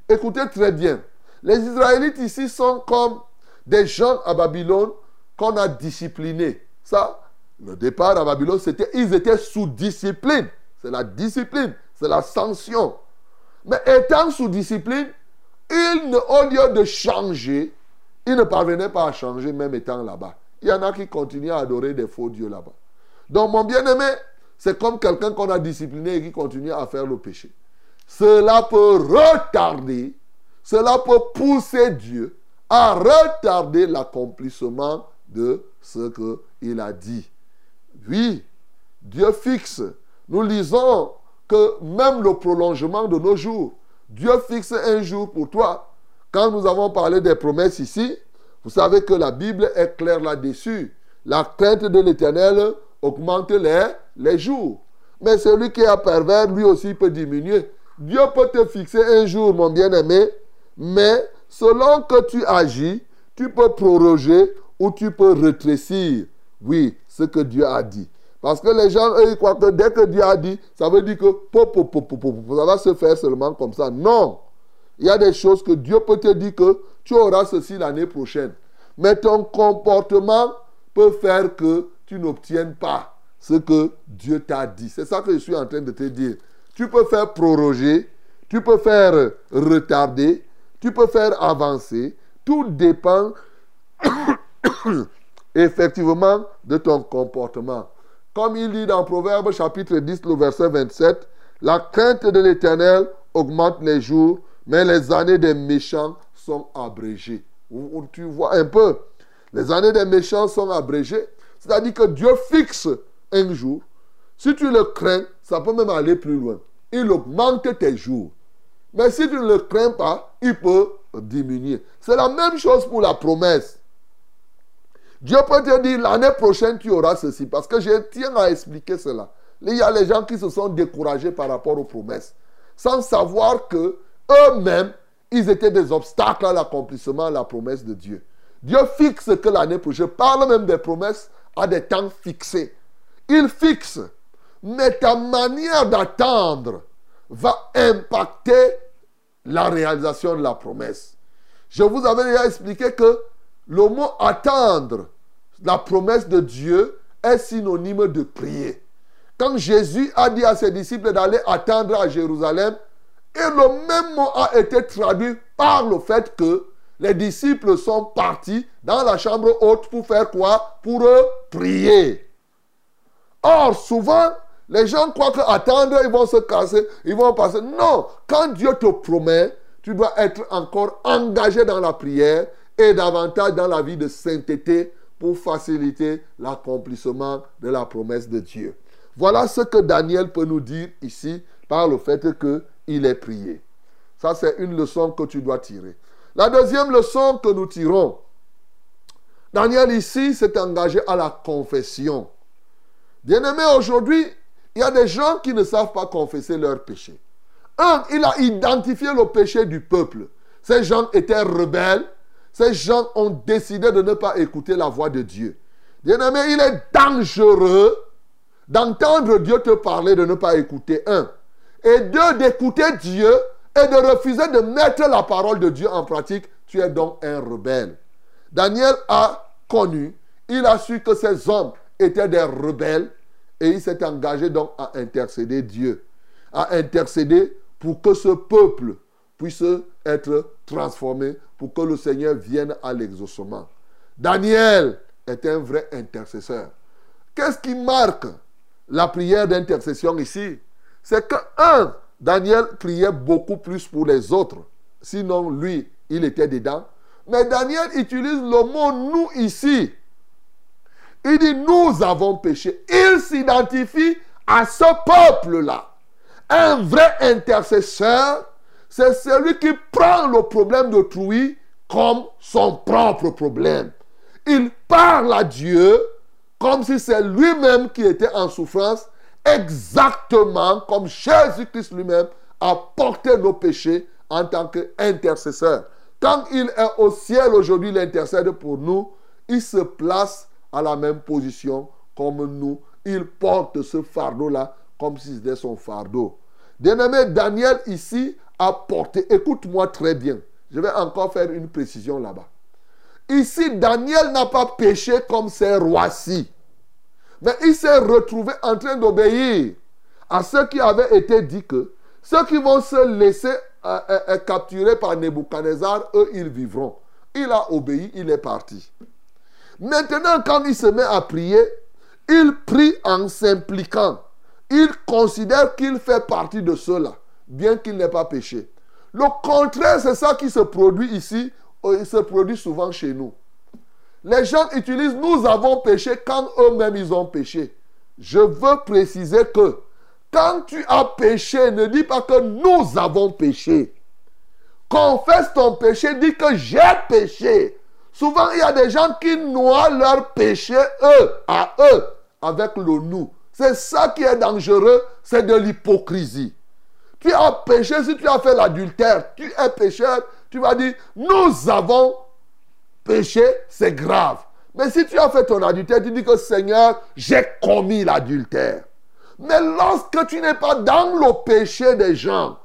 Écoutez très bien. Les Israélites ici sont comme des gens à Babylone qu'on a disciplinés. Ça, le départ à Babylone, c'était, ils étaient sous discipline. C'est la discipline, c'est la sanction. Mais étant sous discipline, ils, au lieu de changer, ils ne parvenaient pas à changer même étant là-bas. Il y en a qui continuent à adorer des faux dieux là-bas. Donc mon bien-aimé, c'est comme quelqu'un qu'on a discipliné et qui continue à faire le péché. Cela peut retarder, cela peut pousser Dieu à retarder l'accomplissement de ce qu'il a dit. Oui, Dieu fixe. Nous lisons que même le prolongement de nos jours, Dieu fixe un jour pour toi. Quand nous avons parlé des promesses ici, vous savez que la Bible est claire là-dessus. La crainte de l'éternel augmente les, les jours. Mais celui qui est pervers, lui aussi peut diminuer. Dieu peut te fixer un jour, mon bien-aimé, mais selon que tu agis, tu peux proroger ou tu peux rétrécir. Oui, ce que Dieu a dit. Parce que les gens, eux, ils croient que dès que Dieu a dit, ça veut dire que ça va se faire seulement comme ça. Non. Il y a des choses que Dieu peut te dire que tu auras ceci l'année prochaine. Mais ton comportement peut faire que tu n'obtiennes pas ce que Dieu t'a dit. C'est ça que je suis en train de te dire. Tu peux faire proroger, tu peux faire retarder, tu peux faire avancer. Tout dépend [COUGHS] effectivement de ton comportement. Comme il dit dans Proverbe chapitre 10, le verset 27, la crainte de l'Éternel augmente les jours, mais les années des méchants sont abrégées. Tu vois un peu, les années des méchants sont abrégées. C'est-à-dire que Dieu fixe un jour. Si tu le crains, ça peut même aller plus loin. Il augmente tes jours. Mais si tu ne le crains pas, il peut diminuer. C'est la même chose pour la promesse. Dieu peut te dire l'année prochaine tu auras ceci. Parce que je tiens à expliquer cela. Il y a les gens qui se sont découragés par rapport aux promesses. Sans savoir que eux-mêmes, ils étaient des obstacles à l'accomplissement de la promesse de Dieu. Dieu fixe que l'année prochaine, je parle même des promesses à des temps fixés. Il fixe. Mais ta manière d'attendre va impacter la réalisation de la promesse. Je vous avais déjà expliqué que le mot attendre, la promesse de Dieu, est synonyme de prier. Quand Jésus a dit à ses disciples d'aller attendre à Jérusalem, et le même mot a été traduit par le fait que les disciples sont partis dans la chambre haute pour faire quoi? Pour prier. Or, souvent, les gens croient qu'attendre, ils vont se casser, ils vont passer. Non, quand Dieu te promet, tu dois être encore engagé dans la prière et davantage dans la vie de sainteté pour faciliter l'accomplissement de la promesse de Dieu. Voilà ce que Daniel peut nous dire ici par le fait qu'il est prié. Ça, c'est une leçon que tu dois tirer. La deuxième leçon que nous tirons, Daniel ici s'est engagé à la confession. Bien-aimé, aujourd'hui, il y a des gens qui ne savent pas confesser leurs péchés. Un, il a identifié le péché du peuple. Ces gens étaient rebelles. Ces gens ont décidé de ne pas écouter la voix de Dieu. Bien-aimé, il est dangereux d'entendre Dieu te parler, de ne pas écouter. Un. Et deux, d'écouter Dieu et de refuser de mettre la parole de Dieu en pratique. Tu es donc un rebelle. Daniel a connu, il a su que ces hommes étaient des rebelles et il s'est engagé donc à intercéder Dieu, à intercéder pour que ce peuple puisse être transformé, pour que le Seigneur vienne à l'exaucement. Daniel est un vrai intercesseur. Qu'est-ce qui marque la prière d'intercession ici? C'est que, un, Daniel priait beaucoup plus pour les autres. Sinon, lui, il était dedans. Mais Daniel utilise le mot nous ici. Il dit nous avons péché. Il s'identifie à ce peuple-là. Un vrai intercesseur, c'est celui qui prend le problème d'autrui comme son propre problème. Il parle à Dieu comme si c'est lui-même qui était en souffrance, exactement comme Jésus-Christ lui-même a porté nos péchés en tant qu'intercesseur. Quand il est au ciel aujourd'hui, l'intercède pour nous, il se place à la même position comme nous. Il porte ce fardeau-là comme si c'était son fardeau. Bien-aimé, Daniel ici a porté, écoute-moi très bien, je vais encore faire une précision là-bas. Ici, Daniel n'a pas péché comme ces rois-ci. Mais il s'est retrouvé en train d'obéir à ce qui avait été dit que ceux qui vont se laisser euh, euh, euh, capturer par Nebuchadnezzar, eux, ils vivront. Il a obéi, il est parti. Maintenant, quand il se met à prier, il prie en s'impliquant. Il considère qu'il fait partie de ceux-là, bien qu'il n'ait pas péché. Le contraire, c'est ça qui se produit ici, il se produit souvent chez nous. Les gens utilisent nous avons péché quand eux-mêmes ils ont péché. Je veux préciser que quand tu as péché, ne dis pas que nous avons péché. Confesse ton péché, dis que j'ai péché. Souvent, il y a des gens qui noient leur péché, eux, à eux, avec le nous. C'est ça qui est dangereux, c'est de l'hypocrisie. Tu as péché, si tu as fait l'adultère, tu es pécheur, tu vas dire, nous avons péché, c'est grave. Mais si tu as fait ton adultère, tu dis que Seigneur, j'ai commis l'adultère. Mais lorsque tu n'es pas dans le péché des gens,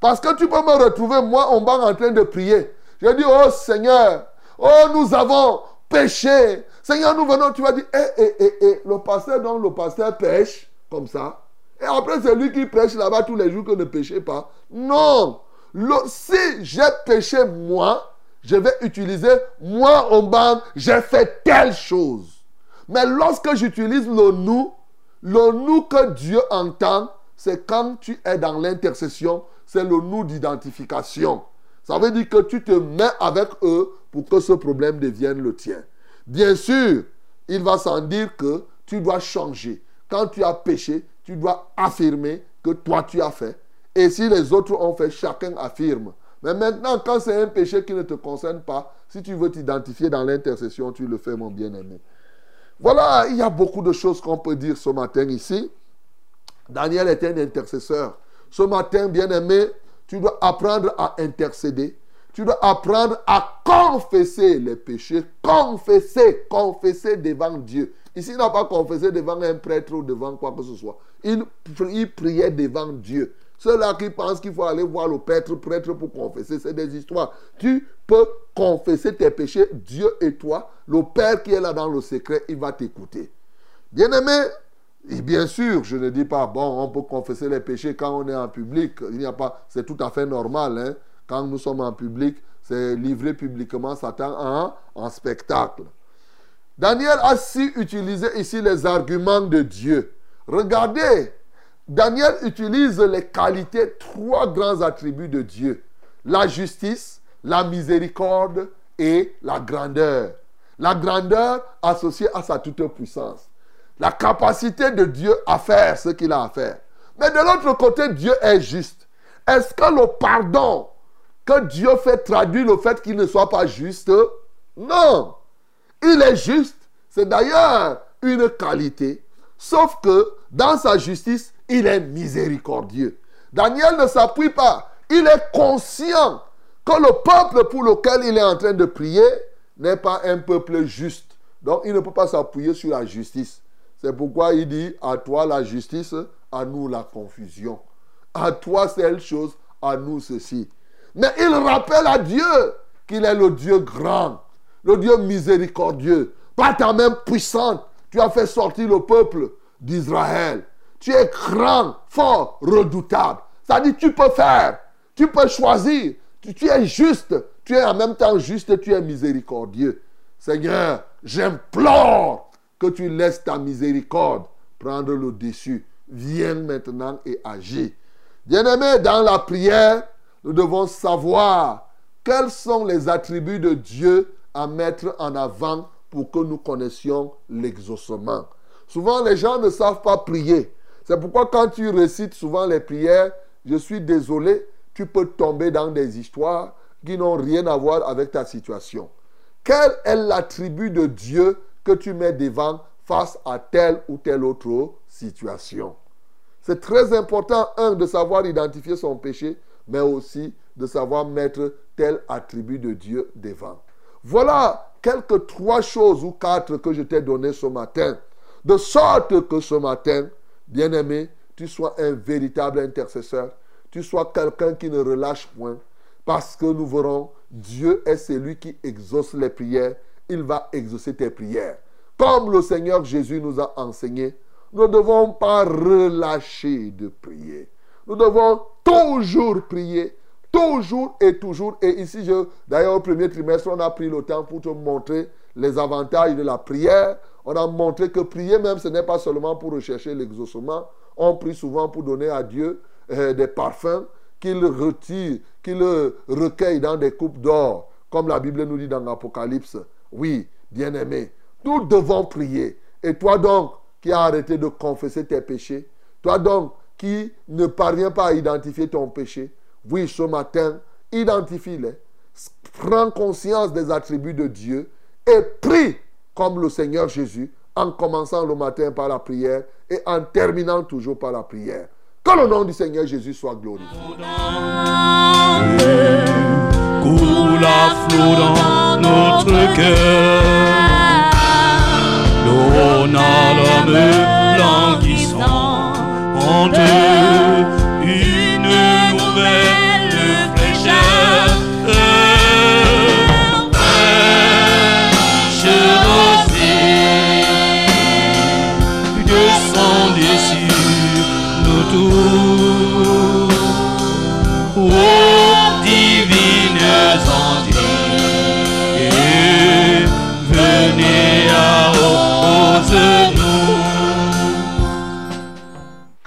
parce que tu peux me retrouver, moi, en bas, en train de prier. Je dis, oh Seigneur, oh, nous avons péché. Seigneur, nous venons, tu vas dire, eh, eh, eh, eh, le pasteur, donc le pasteur pêche, comme ça. Et après, c'est lui qui prêche là-bas tous les jours que ne péchez pas. Non. Si j'ai péché moi, je vais utiliser moi en banque, j'ai fait telle chose. Mais lorsque j'utilise le nous, le nous que Dieu entend, c'est quand tu es dans l'intercession, c'est le nous d'identification. Ça veut dire que tu te mets avec eux pour que ce problème devienne le tien. Bien sûr, il va sans dire que tu dois changer. Quand tu as péché, tu dois affirmer que toi tu as fait. Et si les autres ont fait, chacun affirme. Mais maintenant, quand c'est un péché qui ne te concerne pas, si tu veux t'identifier dans l'intercession, tu le fais, mon bien-aimé. Voilà, il y a beaucoup de choses qu'on peut dire ce matin ici. Daniel était un intercesseur. Ce matin, bien-aimé, tu dois apprendre à intercéder. Tu dois apprendre à confesser les péchés. Confesser, confesser devant Dieu. Ici, il n'a pas confessé devant un prêtre ou devant quoi que ce soit. Il, il priait devant Dieu. Ceux-là qui pensent qu'il faut aller voir le prêtre, prêtre pour confesser, c'est des histoires. Tu peux confesser tes péchés, Dieu et toi. Le Père qui est là dans le secret, il va t'écouter. Bien-aimé, et bien sûr, je ne dis pas, bon, on peut confesser les péchés quand on est en public. Il n'y a pas, c'est tout à fait normal. Hein. Quand nous sommes en public, c'est livré publiquement Satan en, en spectacle. Daniel a su utiliser ici les arguments de Dieu. Regardez, Daniel utilise les qualités, trois grands attributs de Dieu. La justice, la miséricorde et la grandeur. La grandeur associée à sa toute-puissance. La capacité de Dieu à faire ce qu'il a à faire. Mais de l'autre côté, Dieu est juste. Est-ce que le pardon que Dieu fait traduit le fait qu'il ne soit pas juste? Non. Il est juste. C'est d'ailleurs une qualité. Sauf que dans sa justice, il est miséricordieux. Daniel ne s'appuie pas. Il est conscient que le peuple pour lequel il est en train de prier n'est pas un peuple juste. Donc il ne peut pas s'appuyer sur la justice. C'est pourquoi il dit à toi la justice, à nous la confusion. À toi telle chose, à nous ceci. Mais il rappelle à Dieu qu'il est le Dieu grand, le Dieu miséricordieux. Par ta main puissante, tu as fait sortir le peuple d'Israël. Tu es grand, fort, redoutable. Ça dit, tu peux faire, tu peux choisir, tu, es juste, tu es en même temps juste, tu es miséricordieux. Seigneur, j'implore que tu laisses ta miséricorde prendre le dessus. Viens maintenant et agis. Bien-aimé, dans la prière, nous devons savoir quels sont les attributs de Dieu à mettre en avant pour que nous connaissions l'exaucement. Souvent, les gens ne savent pas prier. C'est pourquoi quand tu récites souvent les prières, je suis désolé, tu peux tomber dans des histoires qui n'ont rien à voir avec ta situation. Quel est l'attribut de Dieu que tu mets devant face à telle ou telle autre situation? C'est très important, un, de savoir identifier son péché, mais aussi de savoir mettre tel attribut de Dieu devant. Voilà quelques trois choses ou quatre que je t'ai données ce matin. De sorte que ce matin, bien-aimé, tu sois un véritable intercesseur. Tu sois quelqu'un qui ne relâche point. Parce que nous verrons, Dieu est celui qui exauce les prières. Il va exaucer tes prières. Comme le Seigneur Jésus nous a enseigné, nous ne devons pas relâcher de prier. Nous devons toujours prier, toujours et toujours. Et ici, d'ailleurs, au premier trimestre, on a pris le temps pour te montrer les avantages de la prière. On a montré que prier même, ce n'est pas seulement pour rechercher l'exaucement. On prie souvent pour donner à Dieu euh, des parfums qu'il retire, qu'il recueille dans des coupes d'or, comme la Bible nous dit dans l'Apocalypse. Oui, bien-aimé, nous devons prier. Et toi donc, qui as arrêté de confesser tes péchés, toi donc, qui ne parviens pas à identifier ton péché, oui, ce matin, identifie-les. Prends conscience des attributs de Dieu et prie comme le Seigneur Jésus, en commençant le matin par la prière et en terminant toujours par la prière. Que le nom du Seigneur Jésus soit glorifié. Une nouvelle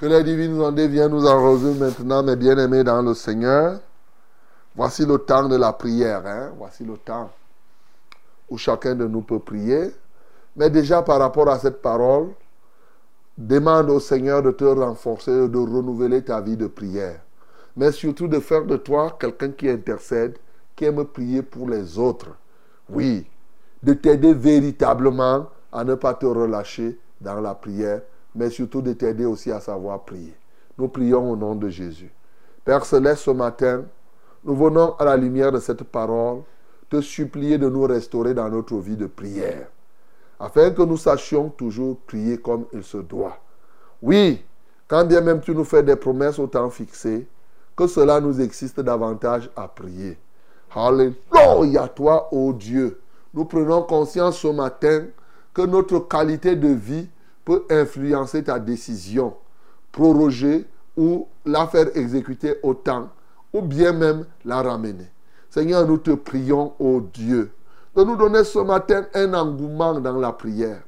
Les divines ondes viennent nous arroser maintenant, mes bien-aimés dans le Seigneur. Voici le temps de la prière. hein. Voici le temps où chacun de nous peut prier. Mais déjà par rapport à cette parole, demande au Seigneur de te renforcer, de renouveler ta vie de prière. Mais surtout de faire de toi quelqu'un qui intercède, qui aime prier pour les autres. Oui, de t'aider véritablement à ne pas te relâcher dans la prière, mais surtout de t'aider aussi à savoir prier. Nous prions au nom de Jésus. Père Céleste, ce matin, nous venons à la lumière de cette parole te supplier de nous restaurer dans notre vie de prière, afin que nous sachions toujours prier comme il se doit. Oui, quand bien même tu nous fais des promesses au temps fixé, que cela nous existe davantage à prier. Alléluia toi, ô Dieu. Nous prenons conscience ce matin que notre qualité de vie influencer ta décision, proroger ou la faire exécuter au temps, ou bien même la ramener. Seigneur, nous te prions, ô Dieu, de nous donner ce matin un engouement dans la prière,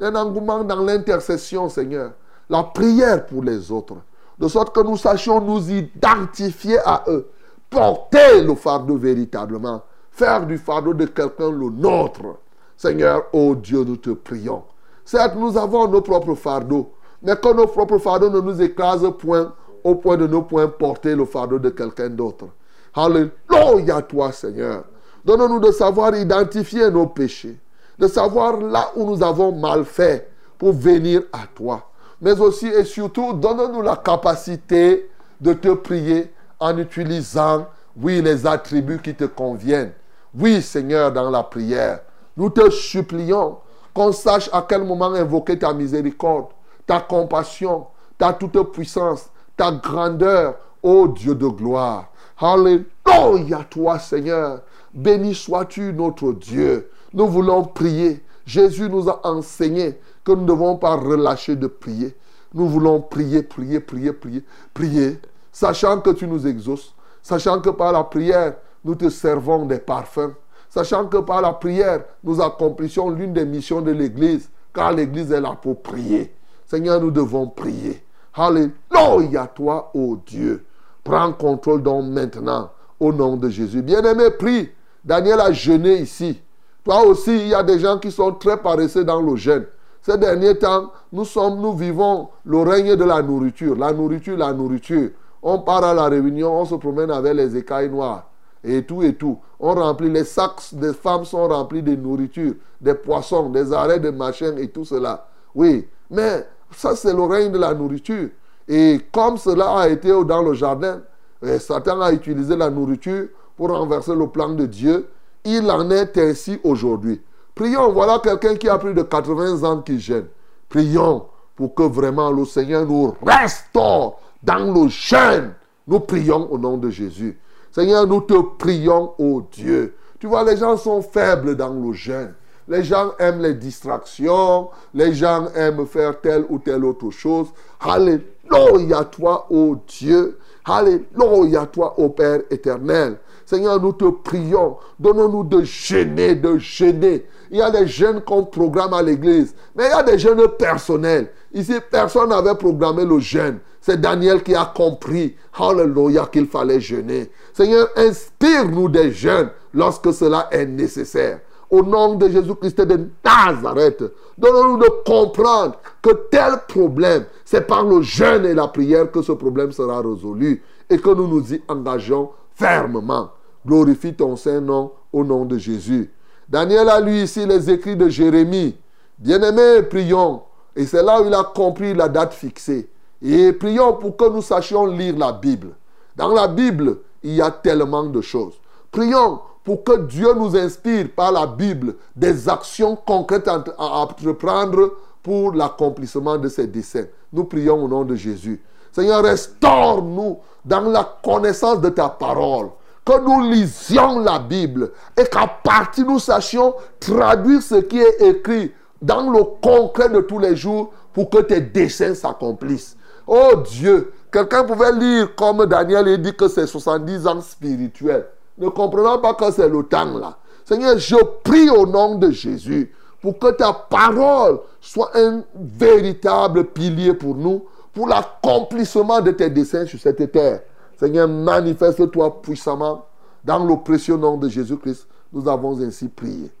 un engouement dans l'intercession, Seigneur, la prière pour les autres, de sorte que nous sachions nous identifier à eux, porter le fardeau véritablement, faire du fardeau de quelqu'un le nôtre. Seigneur, ô Dieu, nous te prions. Certes, nous avons nos propres fardeaux, mais que nos propres fardeaux ne nous écrasent point au point de ne point porter le fardeau de quelqu'un d'autre. Alléluia toi, Seigneur. Donne-nous de savoir identifier nos péchés, de savoir là où nous avons mal fait pour venir à toi. Mais aussi et surtout, donne-nous la capacité de te prier en utilisant, oui, les attributs qui te conviennent. Oui, Seigneur, dans la prière, nous te supplions qu'on sache à quel moment invoquer ta miséricorde, ta compassion, ta toute puissance, ta grandeur, ô Dieu de gloire. Alléluia toi Seigneur. Béni sois-tu notre Dieu. Nous voulons prier. Jésus nous a enseigné que nous ne devons pas relâcher de prier. Nous voulons prier, prier, prier, prier, prier, sachant que tu nous exauces, sachant que par la prière, nous te servons des parfums, sachant que par la prière, nous accomplissons l'une des missions de l'Église, car l'Église est là pour prier. Seigneur, nous devons prier. Alléluia toi, ô Dieu. Prends contrôle donc maintenant, au nom de Jésus. Bien-aimé, prie. Daniel a jeûné ici. Toi aussi, il y a des gens qui sont très paresseux dans le jeûne. Ces derniers temps, nous sommes, nous vivons le règne de la nourriture. La nourriture, la nourriture. On part à la réunion, on se promène avec les écailles noires. Et tout et tout. On remplit, les sacs des femmes sont remplis de nourriture, des poissons, des arrêts de machin et tout cela. Oui, mais ça c'est le règne de la nourriture. Et comme cela a été dans le jardin, et Satan a utilisé la nourriture pour renverser le plan de Dieu, il en est ainsi aujourd'hui. Prions, voilà quelqu'un qui a plus de 80 ans qui gêne. Prions pour que vraiment le Seigneur nous restaure dans le jeûne. Nous prions au nom de Jésus. Seigneur, nous te prions, ô Dieu. Tu vois, les gens sont faibles dans le jeûne. Les gens aiment les distractions. Les gens aiment faire telle ou telle autre chose. Alléluia toi, ô Dieu. Alléluia toi, ô Père éternel. Seigneur, nous te prions. Donne-nous de gêner, de gêner. Il y a des jeunes qu'on programme à l'église. Mais il y a des jeunes personnels. Ici, personne n'avait programmé le jeûne. C'est Daniel qui a compris, Alléluia, qu'il fallait jeûner. Seigneur, inspire-nous des jeunes lorsque cela est nécessaire. Au nom de Jésus-Christ de Nazareth, donne-nous de comprendre que tel problème, c'est par le jeûne et la prière que ce problème sera résolu et que nous nous y engageons fermement. Glorifie ton Saint-Nom au nom de Jésus. Daniel a lu ici les écrits de Jérémie. Bien-aimés, prions. Et c'est là où il a compris la date fixée. Et prions pour que nous sachions lire la Bible. Dans la Bible, il y a tellement de choses. Prions pour que Dieu nous inspire par la Bible des actions concrètes à entreprendre pour l'accomplissement de ces desseins. Nous prions au nom de Jésus. Seigneur, restaure-nous dans la connaissance de ta parole. Que nous lisions la Bible et qu'à partir nous sachions traduire ce qui est écrit dans le concret de tous les jours pour que tes desseins s'accomplissent. Oh Dieu, quelqu'un pouvait lire comme Daniel et dit que c'est 70 ans spirituels, ne comprenant pas que c'est le temps là. Seigneur, je prie au nom de Jésus pour que ta parole soit un véritable pilier pour nous, pour l'accomplissement de tes desseins sur cette terre. Seigneur, manifeste-toi puissamment dans le précieux nom de Jésus-Christ. Nous avons ainsi prié.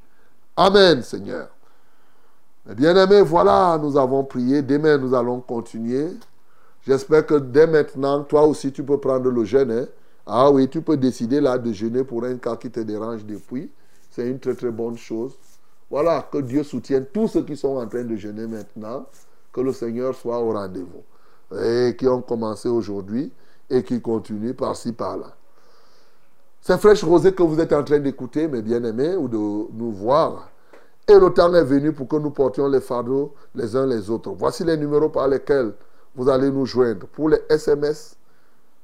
Amen, Seigneur. Bien-aimés, voilà, nous avons prié. Demain, nous allons continuer. J'espère que dès maintenant, toi aussi, tu peux prendre le jeûne. hein. Ah oui, tu peux décider là de jeûner pour un cas qui te dérange depuis. C'est une très très bonne chose. Voilà, que Dieu soutienne tous ceux qui sont en train de jeûner maintenant. Que le Seigneur soit au rendez-vous. Et qui ont commencé aujourd'hui et qui continuent par-ci par-là. C'est Fraîche Rosée que vous êtes en train d'écouter, mes bien-aimés, ou de nous voir. Et le temps est venu pour que nous portions les fardeaux les uns les autres. Voici les numéros par lesquels vous allez nous joindre. Pour les SMS,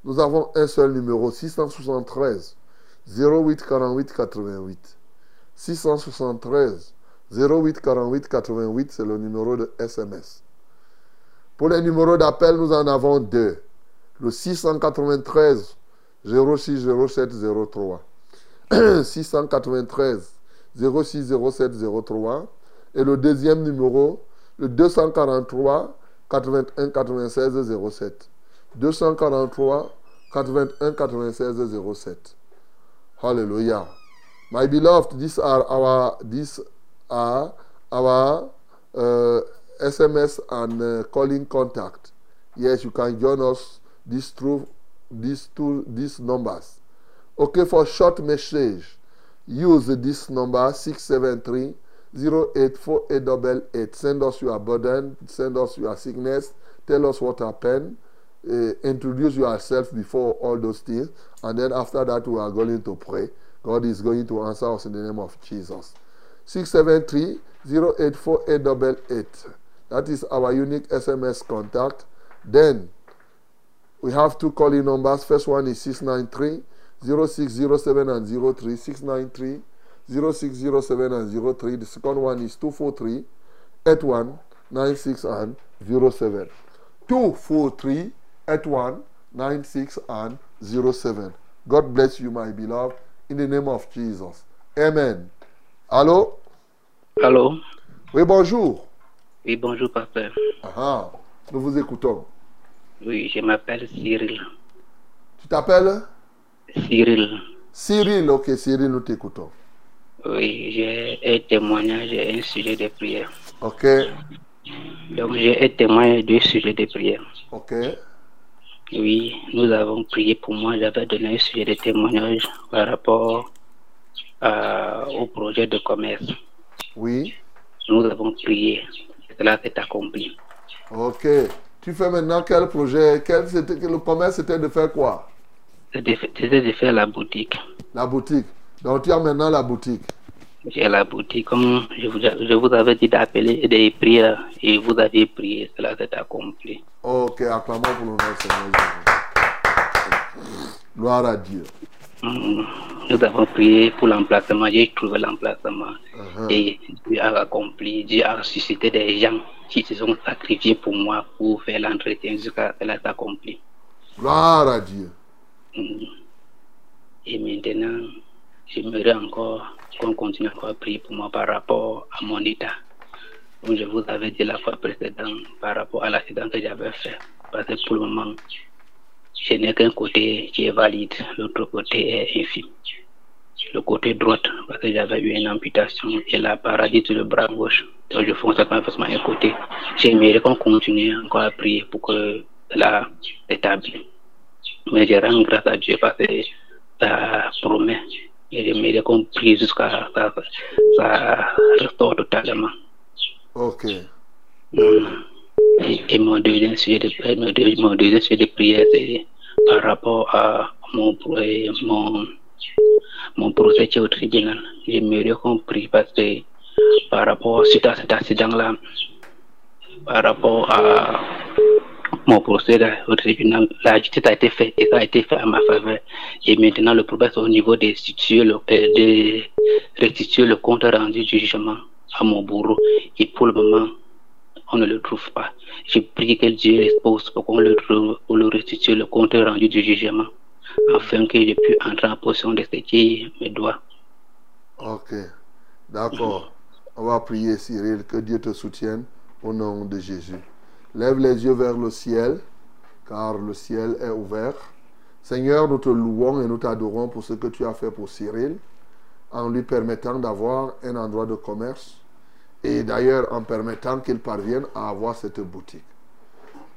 nous avons un seul numéro, 673 08 48 88. 673 08 48 88, c'est le numéro de SMS. Pour les numéros d'appel, nous en avons deux. Le 693 06 07 03. 693 06 07 03. Et le deuxième numéro, le 243 81 96 07. 243 81 96 07. Hallelujah. My beloved, these are our these are our uh, SMS and uh, calling contact. Yes, you can join us this through these two these numbers. Okay, for short message, use this number 673 084888. Send us your burden, send us your sickness, tell us what happened, uh, introduce yourself before all those things, and then after that we are going to pray. God is going to answer us in the name of Jesus. 673 084888. That is our unique SMS contact. Then we have two calling numbers. First one is 693 0607 and 03. 693 0607 and 03. The second one is 243 81 96 and 07. 243 81 96 and 07. God bless you, my beloved, in the name of Jesus. Amen. Allô? Allô Oui, bonjour. Oui, bonjour, papa. Ah, ah, nous vous écoutons. Oui, je m'appelle Cyril. Tu t'appelles? Cyril. Cyril. Ok, Cyril, nous t'écoutons. Oui, j'ai un témoignage et un sujet de prière. Ok, Donc, j'ai un témoignage de sujet de prière. ok, Oui, nous avons prié pour moi. J'avais donné un sujet de témoignage par rapport à- au projet de commerce. oui, Nous avons prié. Cela s'est accompli. ok. Tu fais maintenant quel projet? Quel, Le commerce, c'était de faire quoi? C'était c'était de faire la boutique. La boutique. Donc, tu as maintenant la boutique. J'ai la boutique, comme je vous, je vous avais dit d'appeler et de prier, et vous avez prié, cela s'est accompli. Ok, acclamons pour le nom Seigneur. Gloire à Dieu. Mm, Nous avons prié pour l'emplacement, j'ai trouvé l'emplacement. Uh-huh. Et Dieu a accompli, Dieu a suscité des gens qui se sont sacrifiés pour moi pour faire l'entretien jusqu'à cela s'accomplit. Gloire à Dieu. Mm. Et maintenant, j'aimerais encore qu'on continue encore à prier pour moi par rapport à mon état. Comme je vous avais dit la fois précédente, par rapport à l'accident que j'avais fait. Parce que pour le moment, je n'ai qu'un côté qui est valide, l'autre côté est infime. Le côté droit, parce que j'avais eu une amputation et la paradis sur le bras gauche. Donc je pas forcément un côté. J'aimerais qu'on continue encore à prier pour que cela s'établisse. Mais je rends grâce à Dieu parce que ça promet. Et j'aimerais qu'on prie jusqu'à ça, ça restaure totalement. Ok. Et, et mon deuxième sujet de, et mon deux- mon deuxième sujet de prière, c'est par rapport à mon, pro- mon, mon procès qui est au tribunal. J'aimerais qu'on prie parce que par rapport suite à cet accident-là, par rapport à mon procès au tribunal, la justice a été faite et ça a été fait à ma faveur. Et maintenant, le problème c'est au niveau euh, de restituer le compte rendu du jugement à mon bourreau. Et pour le moment, on ne le trouve pas. Je prie que Dieu l'expose pour qu'on le trouve, pour le restituer le compte rendu du jugement, afin que je puisse entrer en possession de ce qui me doit. Ok. D'accord. On va prier, Cyril, que Dieu te soutienne au nom de Jésus. Lève les yeux vers le ciel, car le ciel est ouvert. Seigneur, nous te louons et nous t'adorons pour ce que tu as fait pour Cyril, en lui permettant d'avoir un endroit de commerce et d'ailleurs en permettant qu'il parvienne à avoir cette boutique.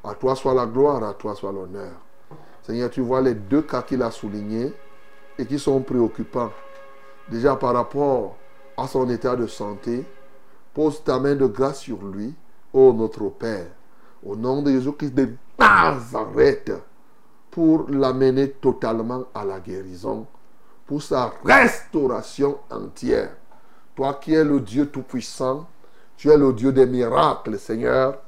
À toi soit la gloire, à toi soit l'honneur. Seigneur, tu vois les deux cas qu'il a soulignés et qui sont préoccupants. Déjà par rapport à son état de santé, pose ta main de grâce sur lui, ô notre Père, au nom de Jésus-Christ de Nazareth, pour l'amener totalement à la guérison, pour sa restauration entière. Toi qui es le Dieu Tout-Puissant, tu es le Dieu des miracles, Seigneur.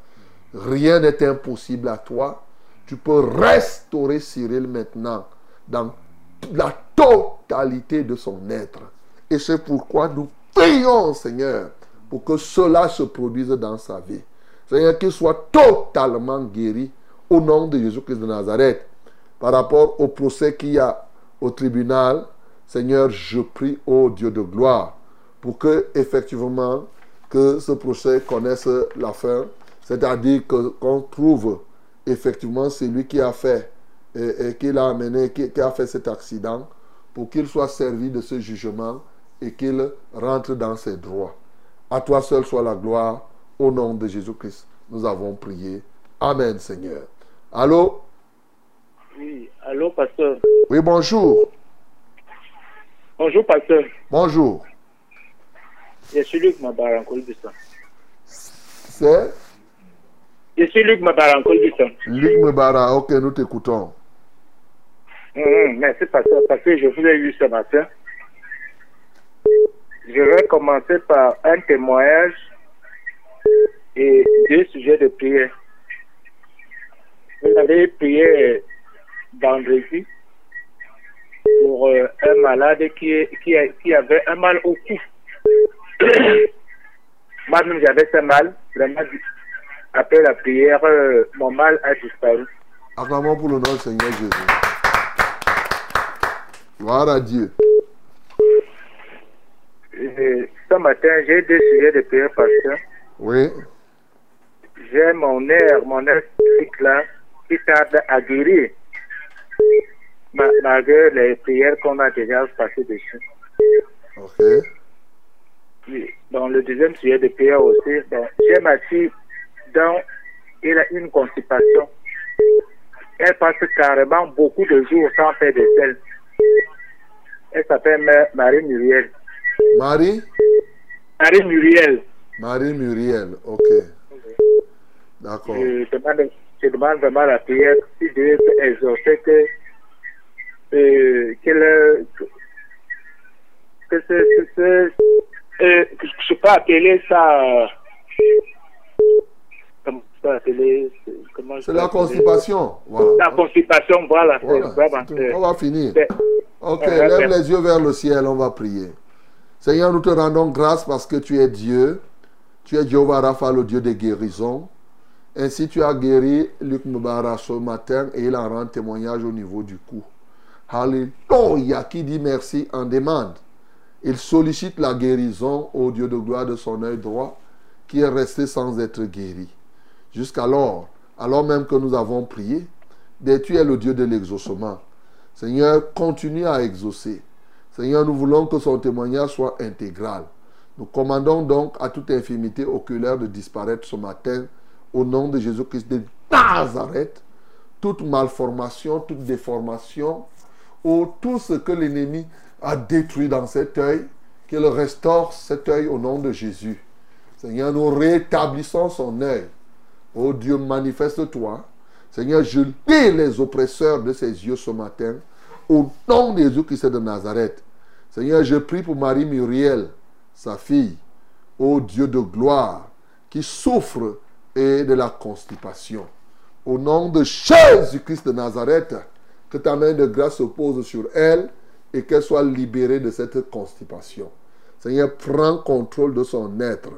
Rien n'est impossible à toi. Tu peux restaurer Cyril maintenant dans la totalité de son être. Et c'est pourquoi nous prions, Seigneur, pour que cela se produise dans sa vie. Seigneur, qu'il soit totalement guéri au nom de Jésus-Christ de Nazareth. Par rapport au procès qu'il y a au tribunal, Seigneur, je prie au Dieu de gloire pour que, effectivement, que ce procès connaisse la fin, c'est-à-dire que qu'on trouve effectivement celui qui a fait et, qui l'a amené, qui a fait cet accident, pour qu'il soit servi de ce jugement et qu'il rentre dans ses droits. À toi seul soit la gloire. Au nom de Jésus-Christ, nous avons prié. Amen, Seigneur. Allô? Oui, allô, pasteur. Oui, bonjour. Bonjour, pasteur. Bonjour. Je suis Luc. C'est? Je suis Luc Mabarankol Bisson. Luc Mbara. Ok, nous t'écoutons. Mhm, merci, pasteur, parce que je vous ai vu ce matin. Je vais commencer par un témoignage et deux sujets de prière. Vous avez prié vendredi pour euh, un malade qui, qui, qui avait un mal au cou. [COUGHS] Moi-même, j'avais ce mal. Vraiment, après la prière, euh, mon mal a disparu. Acclamons pour le nom du Seigneur Jésus. Gloire à Dieu. Et ce matin, j'ai deux sujets de prière parce que Oui. J'ai mon air, mon air physique là, qui tarde à guérir. Ma- Malgré les prières qu'on a déjà passées dessus. Ok. Oui. Dans le deuxième sujet de prière aussi, bon, j'ai ma fille dont elle a une constipation. Elle passe carrément beaucoup de jours sans faire de sel. Elle s'appelle Ma- Marie Muriel. Marie? Marie Muriel. Marie Muriel. Ok. D'accord. Je demande, je demande vraiment la prière si Dieu peut exaucer que, euh, que ce- euh, que je peux appeler ça, euh, je appeler, c'est- je C'est la constipation. Voilà. La constipation, voilà, vraiment. On va finir. Ok, Euh, lève les yeux vers le ciel, on va prier. Seigneur, nous te rendons grâce parce que tu es Dieu. Tu es Jehovah Rapha, le Dieu des guérisons. Ainsi, tu as guéri Luc Mbara ce matin et il en rend témoignage au niveau du cou. Alléluia, qui dit merci en demande. Il sollicite la guérison au Dieu de gloire de son œil droit qui est resté sans être guéri. Jusqu'alors, alors même que nous avons prié, mais tu es le Dieu de l'exaucement. Seigneur, continue à exaucer. Seigneur, nous voulons que son témoignage soit intégral. Nous commandons donc à toute infirmité oculaire de disparaître ce matin au nom de Jésus-Christ de Nazareth. Toute malformation, toute déformation, ou tout ce que l'ennemi a détruit dans cet œil, qu'il restaure cet œil au nom de Jésus. Seigneur, nous rétablissons son œil. Oh Dieu, manifeste-toi. Seigneur, je lis les oppresseurs de ses yeux ce matin au nom de Jésus-Christ de Nazareth. Seigneur, je prie pour Marie Muriel, sa fille, ô Dieu de gloire, qui souffre et de la constipation. Au nom de Jésus-Christ de Nazareth, que ta main de grâce se pose sur elle et qu'elle soit libérée de cette constipation. Seigneur, prends contrôle de son être.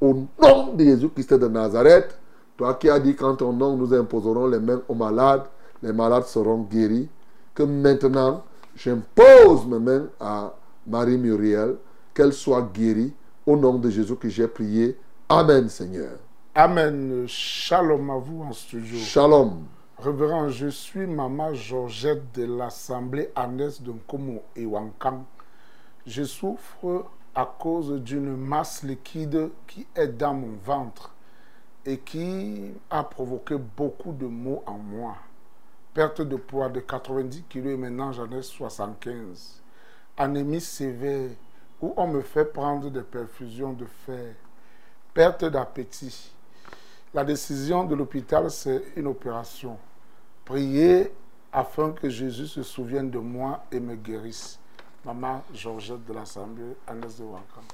Au nom de Jésus-Christ de Nazareth, toi qui as dit qu'en ton nom nous imposerons les mains aux malades, les malades seront guéris, que maintenant j'impose mes mains à Marie Muriel, qu'elle soit guérie. Au nom de Jésus que j'ai prié. Amen, Seigneur. Amen. Shalom à vous en studio. Shalom. Révérend, je suis Maman Georgette de l'Assemblée Agnès de Nkomo et Wankang. Je souffre à cause d'une masse liquide qui est dans mon ventre et qui a provoqué beaucoup de maux en moi. Perte de poids de 90 kg et maintenant j'en ai 75. Anémie sévère où on me fait prendre des perfusions de fer. Perte d'appétit. La décision de l'hôpital, c'est une opération. Priez afin que Jésus se souvienne de moi et me guérisse. Maman Georgette de l'Assemblée, Agnès de Wankam.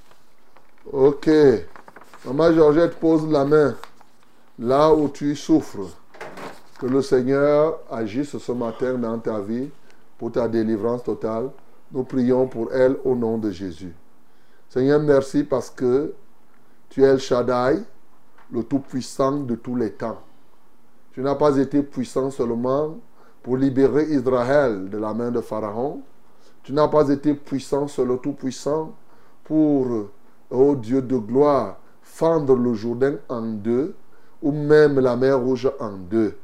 Ok. Maman Georgette pose la main là où tu souffres. Que le Seigneur agisse ce matin dans ta vie pour ta délivrance totale. Nous prions pour elle au nom de Jésus. Seigneur, merci parce que tu es El Shaddai, le Tout-Puissant de tous les temps. Tu n'as pas été puissant seulement pour libérer Israël de la main de Pharaon. Tu n'as pas été puissant sur Tout-Puissant pour, ô Dieu de gloire, fendre le Jourdain en deux ou même la mer rouge en deux.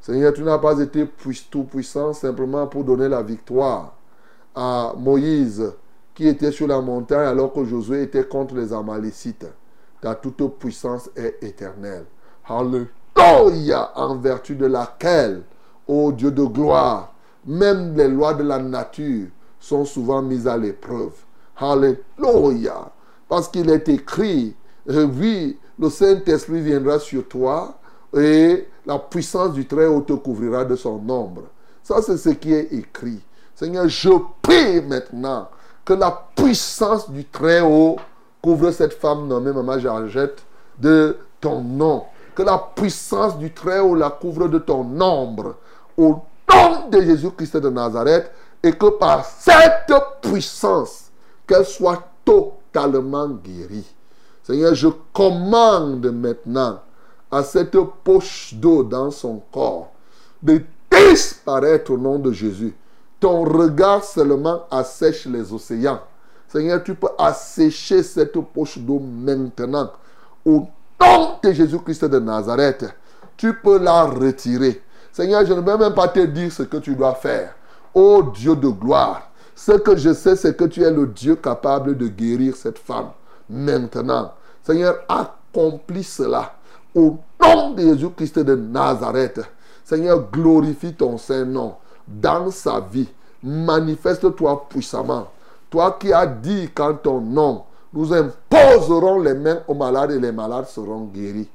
Seigneur, tu n'as pas été tout puissant simplement pour donner la victoire à Moïse qui était sur la montagne alors que Josué était contre les Amalécites. Ta toute puissance est éternelle. Alléluia, en vertu de laquelle, ô Dieu de gloire, même les lois de la nature sont souvent mises à l'épreuve. Alléluia. Parce qu'il est écrit, euh, oui, le Saint-Esprit viendra sur toi et la puissance du Très-Haut te couvrira de son ombre. Ça, c'est ce qui est écrit. Seigneur, je prie maintenant que la puissance du Très-Haut couvre cette femme nommée Maman Georgette de ton nom. Que la puissance du Très-Haut la couvre de ton ombre. Au nom de Jésus-Christ de Nazareth. Et que par cette puissance, qu'elle soit totalement guérie. Seigneur, je commande maintenant à cette poche d'eau dans son corps de disparaître au nom de Jésus. Ton regard seulement assèche les océans. Seigneur, tu peux assécher cette poche d'eau maintenant. Au nom de Jésus-Christ de Nazareth, tu peux la retirer. Seigneur, je ne vais même pas te dire ce que tu dois faire. Ô Dieu de gloire, ce que je sais, c'est que tu es le Dieu capable de guérir cette femme. Maintenant, Seigneur, accomplis cela. Au nom de Jésus-Christ de Nazareth, Seigneur, glorifie ton Saint-Nom dans sa vie. Manifeste-toi puissamment. Toi qui as dit qu'en ton nom, nous imposerons les mains aux malades et les malades seront guéris.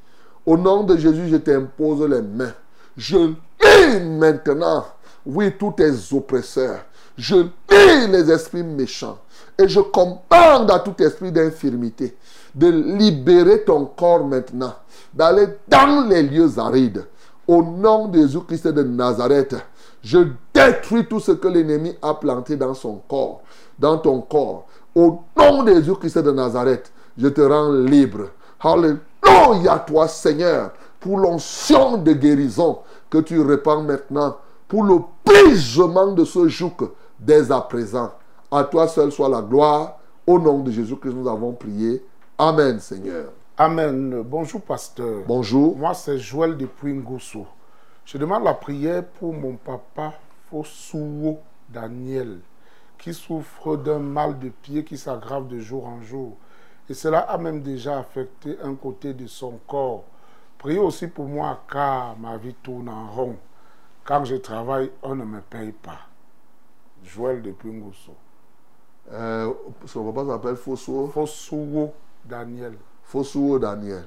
Au nom de Jésus, je t'impose les mains. Je lis maintenant, oui, tous tes oppresseurs. Je lis les esprits méchants. Et je commande à tout esprit d'infirmité de libérer ton corps maintenant, d'aller dans les lieux arides. Au nom de Jésus-Christ de Nazareth, je détruis tout ce que l'ennemi a planté dans son corps, dans ton corps. Au nom de Jésus-Christ de Nazareth, je te rends libre. Alléluia toi Seigneur, pour l'onction de guérison que tu répands maintenant, pour le brisement de ce joug dès à présent. À toi seul soit la gloire. Au nom de Jésus-Christ, nous avons prié. Amen, Seigneur. Amen. Bonjour, pasteur. Bonjour. Moi, c'est Joël depuis Ngosso. Je demande la prière pour mon papa Fosuo Daniel, qui souffre d'un mal de pied qui s'aggrave de jour en jour. Et cela a même déjà affecté un côté de son corps. Priez aussi pour moi car ma vie tourne en rond. Quand je travaille, on ne me paye pas. Joël depuis Ngosso. Euh, son papa s'appelle Fosuo. Fosuo Daniel. Fosuo Daniel.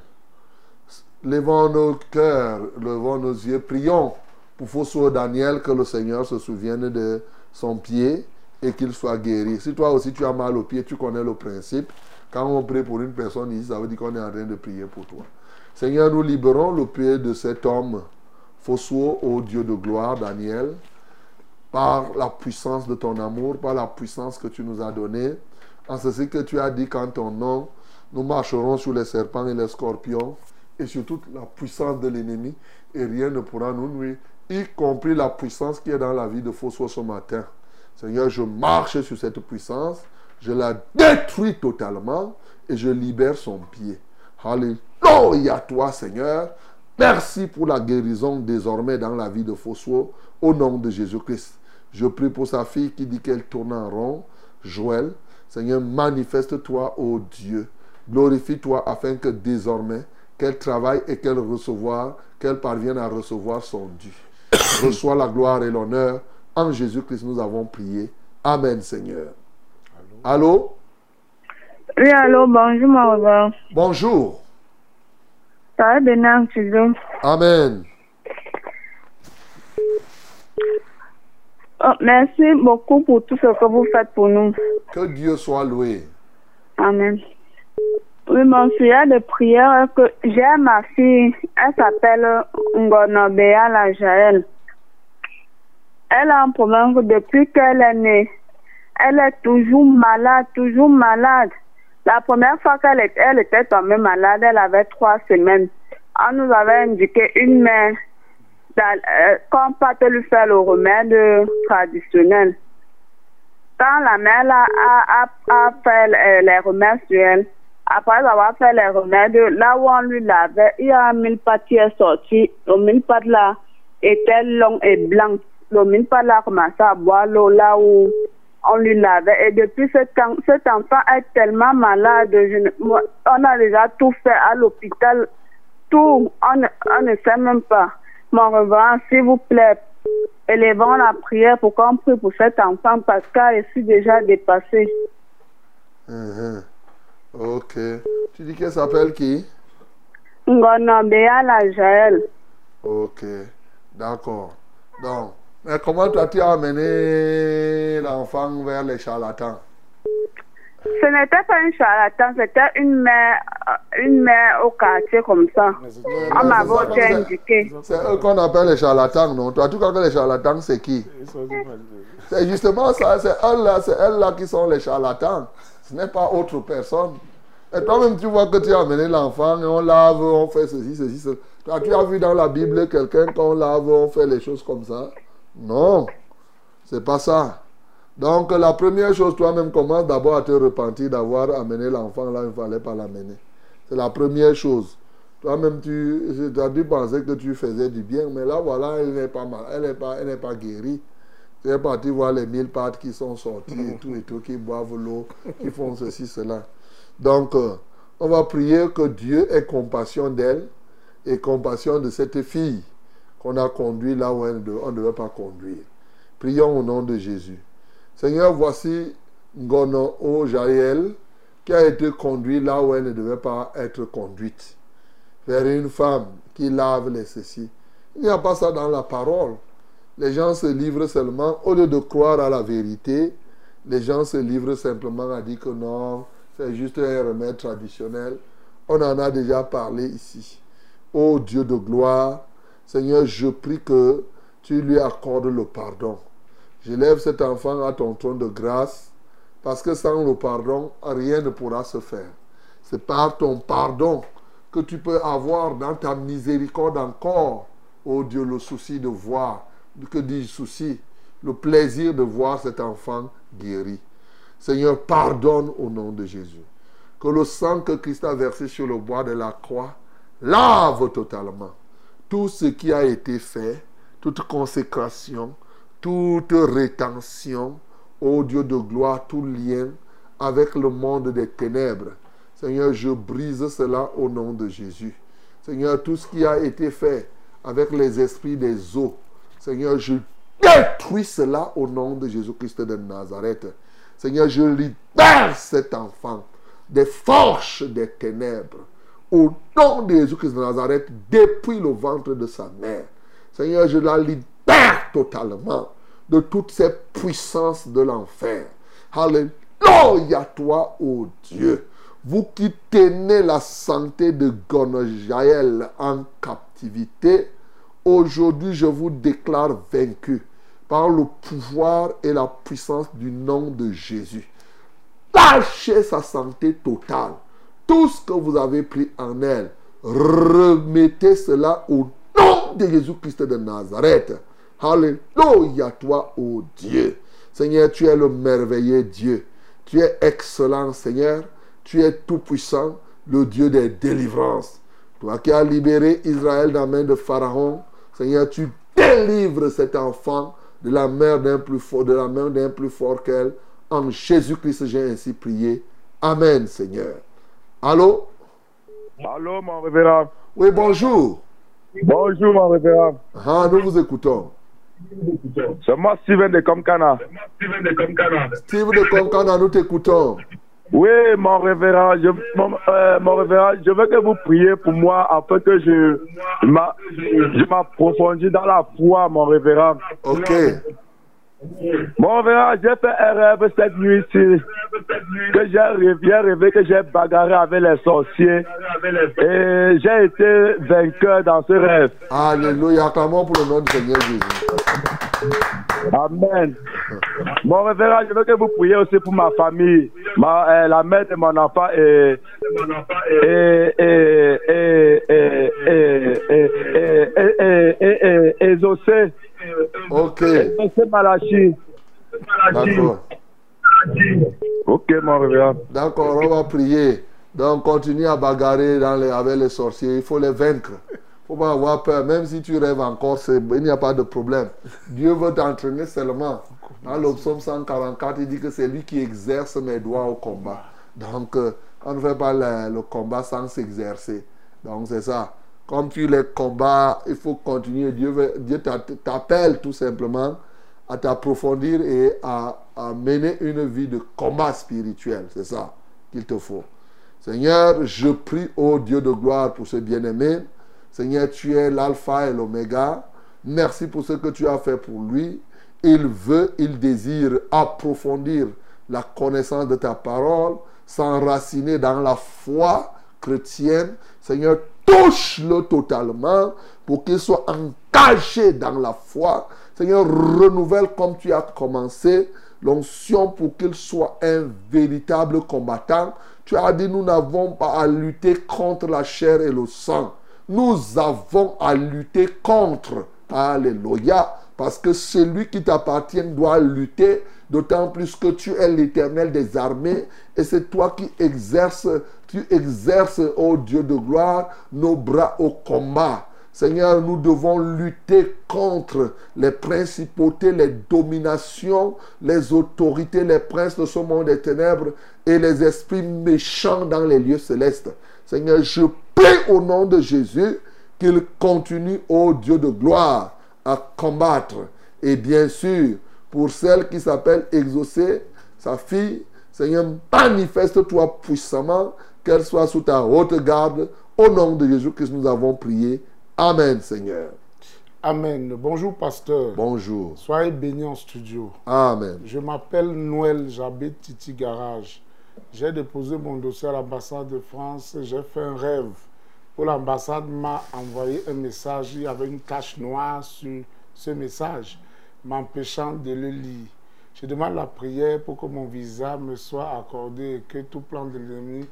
Levons nos cœurs, levons nos yeux, prions pour Fosuo Daniel que le Seigneur se souvienne de son pied et qu'il soit guéri. Si toi aussi tu as mal au pied, tu connais le principe. Quand on prie pour une personne ici, ça veut dire qu'on est en train de prier pour toi. Seigneur, nous libérons le pied de cet homme, Fossuo, ô Dieu de gloire, Daniel, par la puissance de ton amour, par la puissance que tu nous as donnée, en ceci que tu as dit qu'en ton nom, nous marcherons sur les serpents et les scorpions et sur toute la puissance de l'ennemi et rien ne pourra nous nuire, y compris la puissance qui est dans la vie de Fossuo ce matin. Seigneur, je marche sur cette puissance, je la détruis totalement et je libère son pied. Alléluia toi, Seigneur. Merci pour la guérison désormais dans la vie de Fossuo au nom de Jésus-Christ. Je prie pour sa fille qui dit qu'elle tourne en rond. Joël, Seigneur, manifeste-toi, ô Dieu. Glorifie-toi afin que désormais, qu'elle travaille et qu'elle recevoir, qu'elle parvienne à recevoir son dû. [COUGHS] Reçois la gloire et l'honneur. En Jésus-Christ, nous avons prié. Amen, Seigneur. Allô? Oui, allô, bonjour, mon revoir. Bonjour. Ça va bien, tu veux? Amen. Oh, merci beaucoup pour tout ce que vous faites pour nous. Que Dieu soit loué. Amen. Oui, mon sujet de prière, que j'ai ma fille, elle s'appelle Ngonobea la Jaël. Elle a un problème depuis qu'elle est née, elle est toujours malade, toujours malade. La première fois qu'elle était, elle était tombée malade, elle avait trois semaines. On nous avait indiqué une mère euh, qu'on peut lui faire le remède traditionnel. Quand la mère a, a, fait les remèdes sur elle, après avoir fait les remèdes, là où on lui lavait, il y a un mille qui est sorti. Le mille là était long et blanc. Le mille là a commencé à boire l'eau là où on lui lavait. Et depuis ce temps, cet enfant est tellement malade. on a déjà tout fait à l'hôpital. Tout, on, ne sait même pas. Mon reverend, s'il vous plaît, élevons la prière pour qu'on prie pour cet enfant parce qu'elle est déjà dépassée. Mhm. Ok. Tu dis qu'elle s'appelle qui? Ngonobea la Jaël. Ok. D'accord. Donc, mais comment as-tu amené l'enfant vers les charlatans? Ce n'était pas un charlatan, c'était une mère, euh, une mère au quartier comme ça. On m'avait indiqué. C'est eux qu'on appelle les charlatans, non? Toi, tu crois que les charlatans, c'est qui? C'est justement ça, c'est elles-là, c'est elles-là qui sont les charlatans. Ce n'est pas autre personne. Et toi-même, tu vois que tu as amené l'enfant, et on lave, on fait ceci, ceci, cela. Toi, tu as vu dans la Bible quelqu'un qu'on lave, on fait les choses comme ça? Non, c'est pas ça. Donc la première chose, toi-même commence d'abord à te repentir d'avoir amené l'enfant là où il ne fallait pas l'amener. C'est la première chose. Toi-même, tu, as dû penser que tu faisais du bien, mais là, voilà, elle n'est pas mal, elle n'est pas, elle n'est pas guérie. Es parti voir les mille pattes qui sont sorties et tout et tout, qui boivent l'eau, qui font ceci, cela. Donc, euh, on va prier que Dieu ait compassion d'elle et compassion de cette fille qu'on a conduit là où on ne devait pas conduire. Prions au nom de Jésus. Seigneur, voici Ngono O qui a été conduit là où elle ne devait pas être conduite. Vers une femme qui lave les ceci. Il n'y a pas ça dans la parole. Les gens se livrent seulement, au lieu de croire à la vérité, les gens se livrent simplement à dire que non, c'est juste un remède traditionnel. On en a déjà parlé ici. Ô Dieu de gloire, Seigneur, je prie que tu lui accordes le pardon. J'élève cet enfant à ton trône de grâce parce que sans le pardon, rien ne pourra se faire. C'est par ton pardon que tu peux avoir dans ta miséricorde encore, oh Dieu, le souci de voir, que dis souci, le plaisir de voir cet enfant guéri. Seigneur, pardonne au nom de Jésus. Que le sang que Christ a versé sur le bois de la croix lave totalement tout ce qui a été fait, toute consécration, toute rétention, ô Dieu de gloire, tout lien avec le monde des ténèbres. Seigneur, je brise cela au nom de Jésus. Seigneur, tout ce qui a été fait avec les esprits des eaux, Seigneur, je détruis cela au nom de Jésus-Christ de Nazareth. Seigneur, je libère cet enfant des forces des ténèbres au nom de Jésus-Christ de Nazareth depuis le ventre de sa mère. Seigneur, je la libère totalement. de toutes ces puissances de l'enfer. Alléluia toi, ô Dieu. Vous qui tenez la santé de Gonojaël en captivité, aujourd'hui je vous déclare vaincu par le pouvoir et la puissance du nom de Jésus. Lâchez sa santé totale. Tout ce que vous avez pris en elle, remettez cela au nom de Jésus-Christ de Nazareth. Alléluia toi, ô Dieu. Seigneur, tu es le merveilleux Dieu. Tu es excellent, Seigneur. Tu es tout-puissant, le Dieu des délivrances. Toi qui as libéré Israël dans la main de Pharaon, Seigneur, tu délivres cet enfant de la main d'un plus fort, de la main d'un plus fort qu'elle. En Jésus-Christ, j'ai ainsi prié. Amen, Seigneur. Allô? Allô, mon révérend. Oui, bonjour. Bonjour, mon révérend. Ah, nous vous écoutons. C'est moi, Steven de Comcana. Steve de Concana, nous t'écoutons. Oui, mon révérend, je, mon, euh, mon révérend, je veux que vous priez pour moi afin que je, je m'approfondisse dans la foi, mon révérend. Ok. Mon révérend, j'ai fait un rêve cette nuit-ci, que j'ai rêvé, rêvé que j'ai bagarré avec les sorciers et j'ai été vainqueur dans ce rêve. Alléluia. Acclamons pour le nom du Seigneur Jésus. Amen. Mon révérend, je veux que vous priez aussi pour ma famille, ma, euh, la mère de mon enfant et et et et et et et et et et et et Zosé. Ok. Zosé Malachi. D'accord. Ok, mon révérend. D'accord, on va prier. Donc, continue à bagarrer dans les- avec les sorciers. Il faut les vaincre. Il ne faut pas avoir peur. Même si tu rêves encore, il n'y a pas de problème. Dieu veut t'entraîner seulement. Dans le psaume 144, il dit que c'est lui qui exerce mes doigts au combat. Donc, euh, on ne fait pas le, le combat sans s'exercer. Donc, c'est ça. Comme tu les combats, il faut continuer. Dieu, veut- Dieu t'a- t'appelle tout simplement à t'approfondir et à, à mener une vie de combat spirituel. C'est ça qu'il te faut. Seigneur, je prie au Dieu de gloire pour ce bien-aimé. Seigneur, tu es l'alpha et l'oméga. Merci pour ce que tu as fait pour lui. Il veut, il désire approfondir la connaissance de ta parole, s'enraciner dans la foi chrétienne. Seigneur, touche-le totalement pour qu'il soit engagé dans la foi. Seigneur, renouvelle comme tu as commencé l'onction pour qu'il soit un véritable combattant. Tu as dit, nous n'avons pas à lutter contre la chair et le sang. Nous avons à lutter contre. Alléluia. Parce que celui qui t'appartient doit lutter, d'autant plus que tu es l'éternel des armées et c'est toi qui exerces, tu exerces, ô Dieu de gloire, nos bras au combat. Seigneur, nous devons lutter contre les principautés, les dominations, les autorités, les princes de ce monde des ténèbres et les esprits méchants dans les lieux célestes. Seigneur, je prie au nom de Jésus qu'il continue, ô Dieu de gloire, à combattre. Et bien sûr, pour celle qui s'appelle Exaucée, sa fille, Seigneur, manifeste-toi puissamment, qu'elle soit sous ta haute garde. Au nom de Jésus que nous avons prié. Amen, Seigneur. Amen. Bonjour, pasteur. Bonjour. Soyez bénis en studio. Amen. Je m'appelle Noël, j'habite Titi Garage. J'ai déposé mon dossier à l'ambassade de France. J'ai fait un rêve. Où l'ambassade m'a envoyé un message. Il y avait une tache noire sur ce message, m'empêchant de le lire. Je demande la prière pour que mon visa me soit accordé et que tout plan de l'ennemi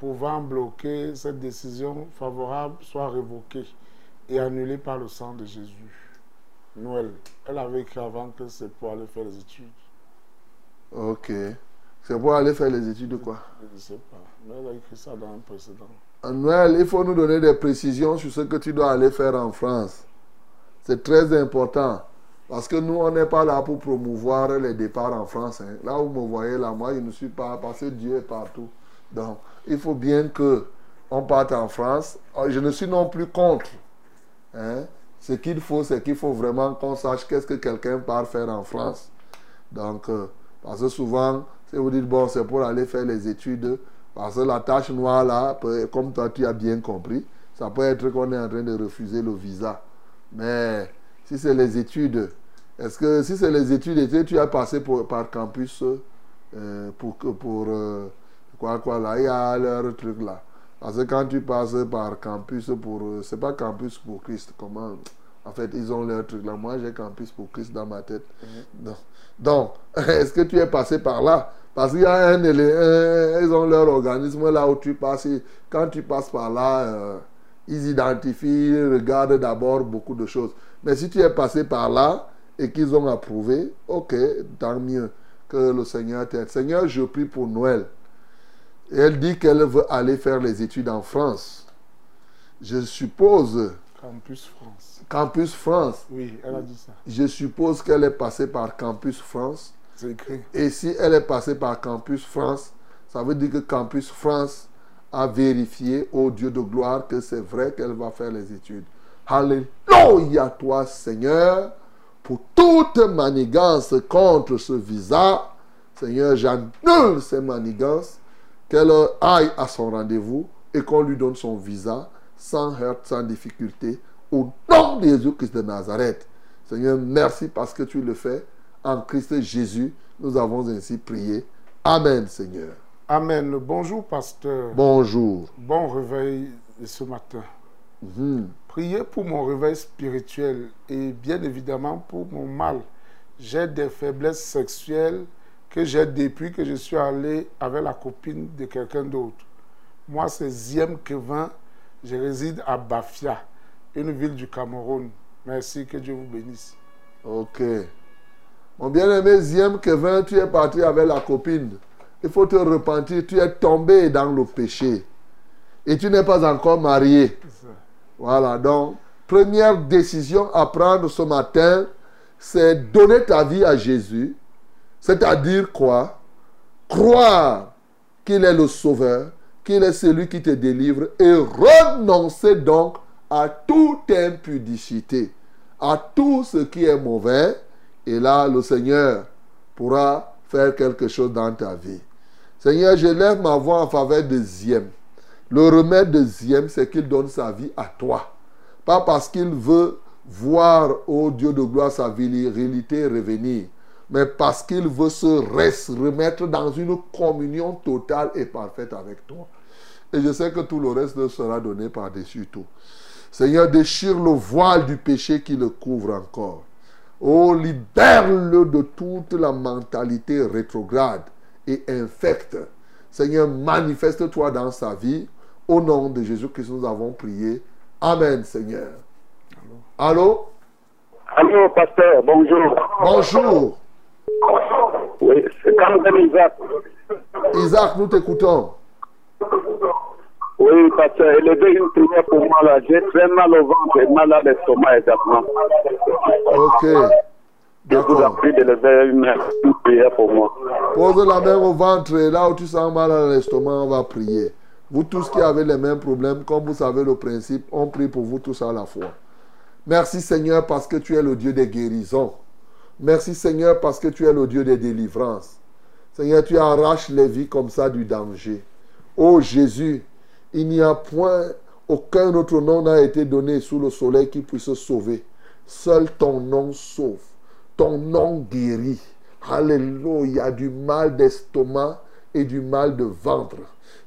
pouvant bloquer cette décision favorable soit révoqué et annulé par le sang de Jésus. Noël, elle avait écrit avant que c'est pour aller faire les études. Ok. C'est pour aller faire les études de quoi Je ne sais pas. Elle a écrit ça dans un précédent. Noël, il faut nous donner des précisions sur ce que tu dois aller faire en France. C'est très important. Parce que nous, on n'est pas là pour promouvoir les départs en France. hein. Là où vous me voyez, là, moi, je ne suis pas, parce que Dieu est partout. Donc, il faut bien que on parte en France. Oh, Je ne suis non plus contre. hein. Ce qu'il faut, c'est qu'il faut vraiment qu'on sache qu'est-ce que quelqu'un part faire en France. Donc, euh, parce que souvent, si vous dites, bon, c'est pour aller faire les études, parce que la tâche noire, là, peut- comme toi, tu as bien compris, ça peut être qu'on est en train de refuser le visa. Mais si c'est les études Est-ce que si c'est les études tu as passé pour- par campus euh, pour, pour euh, quoi, quoi, là, il y a leur truc là. Parce que quand tu passes par campus pour. euh, c'est pas campus pour Christ, comment En fait, ils ont leur truc là. Moi, j'ai campus pour Christ dans ma tête. Donc, donc, [LAUGHS] est-ce que tu es passé par là? Parce qu'il y a un, un- ils ont leur organisme là où tu passes. Quand tu passes par là, euh, ils identifient, regardent d'abord beaucoup de choses. Mais si tu es passé par là et qu'ils ont approuvé, ok, tant mieux que le Seigneur t'aide. Seigneur, je prie pour Noël. Et elle dit qu'elle veut aller faire les études en France. Je suppose, Campus France. Campus France, Oui, elle a dit ça. je suppose qu'elle est passée par Campus France. Et si elle est passée par Campus France, ça veut dire que Campus France a vérifié au Dieu de gloire que c'est vrai qu'elle va faire les études. Alléluia toi Seigneur pour toute manigance contre ce visa. Seigneur, j'annule ces manigances, qu'elle aille à son rendez-vous et qu'on lui donne son visa sans heurte, sans difficulté, au nom de Jésus-Christ de Nazareth. Seigneur, merci parce que tu le fais. En Christ Jésus, nous avons ainsi prié. Amen, Seigneur. Amen. Bonjour, pasteur. Bonjour. Bon réveil ce matin. Mhm. Priez pour mon réveil spirituel et bien évidemment pour mon mal. J'ai des faiblesses sexuelles que j'ai depuis que je suis allé avec la copine de quelqu'un d'autre. Moi, c'est Ziem Kevin. Je réside à Bafia, une ville du Cameroun. Merci, que Dieu vous bénisse. Ok. Mon bien-aimé Ziem Kevin, tu es parti avec la copine. Il faut te repentir. Tu es tombé dans le péché. Et tu n'es pas encore marié. Voilà, donc, première décision à prendre ce matin, c'est donner ta vie à Jésus. C'est-à-dire quoi? Croire qu'il est le sauveur, qu'il est celui qui te délivre et renoncer donc à toute impudicité, à tout ce qui est mauvais. Et là, le Seigneur pourra faire quelque chose dans ta vie. Seigneur, je lève ma voix en faveur de Ziem. Le remède de Ziem, c'est qu'il donne sa vie à toi. Pas parce qu'il veut voir, au Dieu de gloire, sa virilité revenir, mais parce qu'il veut se remettre dans une communion totale et parfaite avec toi. Et je sais que tout le reste sera donné par-dessus tout. Seigneur, déchire le voile du péché qui le couvre encore. Oh, libère-le de toute la mentalité rétrograde et infecte. Seigneur, manifeste-toi dans sa vie. Au nom de Jésus-Christ, nous avons prié. Amen, Seigneur. Allô? Allô, pasteur, bonjour. Bonjour. Oui, c'est Isaac. Isaac, nous t'écoutons. Élevez une prière pour moi là. J'ai très mal au ventre et mal à l'estomac également. Ok. Je vous en prie d'élever une, une prière pour moi. Pose la main au ventre et là où tu sens mal à l'estomac, on va prier. Vous tous qui avez les mêmes problèmes, comme vous savez le principe, on prie pour vous tous à la fois. Merci Seigneur parce que tu es le Dieu des guérisons. Merci Seigneur parce que tu es le Dieu des délivrances. Seigneur, tu arraches les vies comme ça du danger. Ô Jésus, il n'y a point, aucun autre nom n'a été donné sous le soleil qui puisse sauver. Seul ton nom sauve. Ton nom guérit. Alléluia. Du mal d'estomac et du mal de ventre.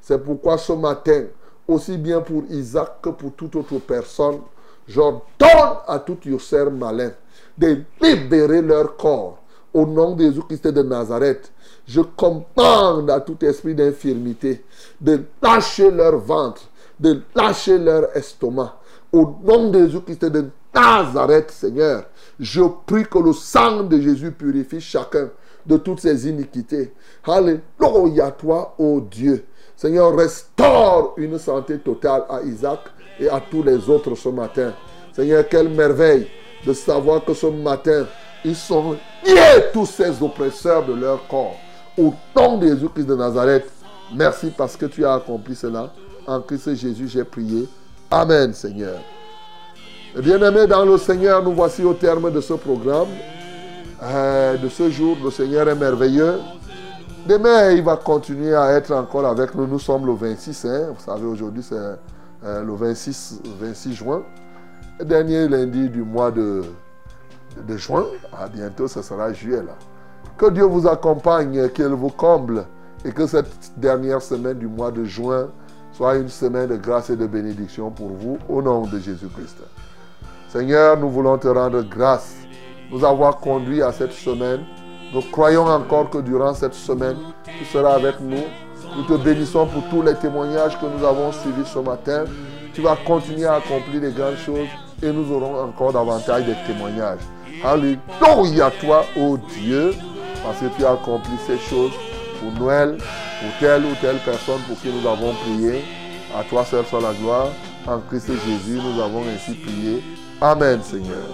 C'est pourquoi ce matin, aussi bien pour Isaac que pour toute autre personne, j'ordonne à tout Yosser malin de libérer leur corps au nom de Jésus-Christ de Nazareth. Je commande à tout esprit d'infirmité de lâcher leur ventre, de lâcher leur estomac. Au nom de Jésus-Christ de Nazareth, Seigneur, je prie que le sang de Jésus purifie chacun de toutes ses iniquités. Alléluia, toi, ô Dieu. Seigneur, restaure une santé totale à Isaac et à tous les autres ce matin. Seigneur, quelle merveille de savoir que ce matin, ils sont liés tous ces oppresseurs de leur corps. Au nom de Jésus-Christ de Nazareth, merci parce que tu as accompli cela. En Christ Jésus, j'ai prié. Amen, Seigneur. Bien-aimés dans le Seigneur, nous voici au terme de ce programme. Euh, de ce jour, le Seigneur est merveilleux. Demain, il va continuer à être encore avec nous. Nous sommes le 26, hein. vous savez, aujourd'hui c'est euh, le 26, 26 juin, dernier lundi du mois de, de juin. À bientôt, ce sera juillet là. Que Dieu vous accompagne, qu'il vous comble et que cette dernière semaine du mois de juin soit une semaine de grâce et de bénédiction pour vous au nom de Jésus-Christ. Seigneur, nous voulons te rendre grâce, nous avoir conduits à cette semaine. Nous croyons encore que durant cette semaine, tu seras avec nous. Nous te bénissons pour tous les témoignages que nous avons suivis ce matin. Tu vas continuer à accomplir des grandes choses et nous aurons encore davantage de témoignages. Alléluia toi, ô Dieu, parce que tu as accompli ces choses pour Noël, pour telle ou telle personne pour qui nous avons prié. À toi seul soit la gloire. En Christ Jésus, nous avons ainsi prié. Amen, Seigneur.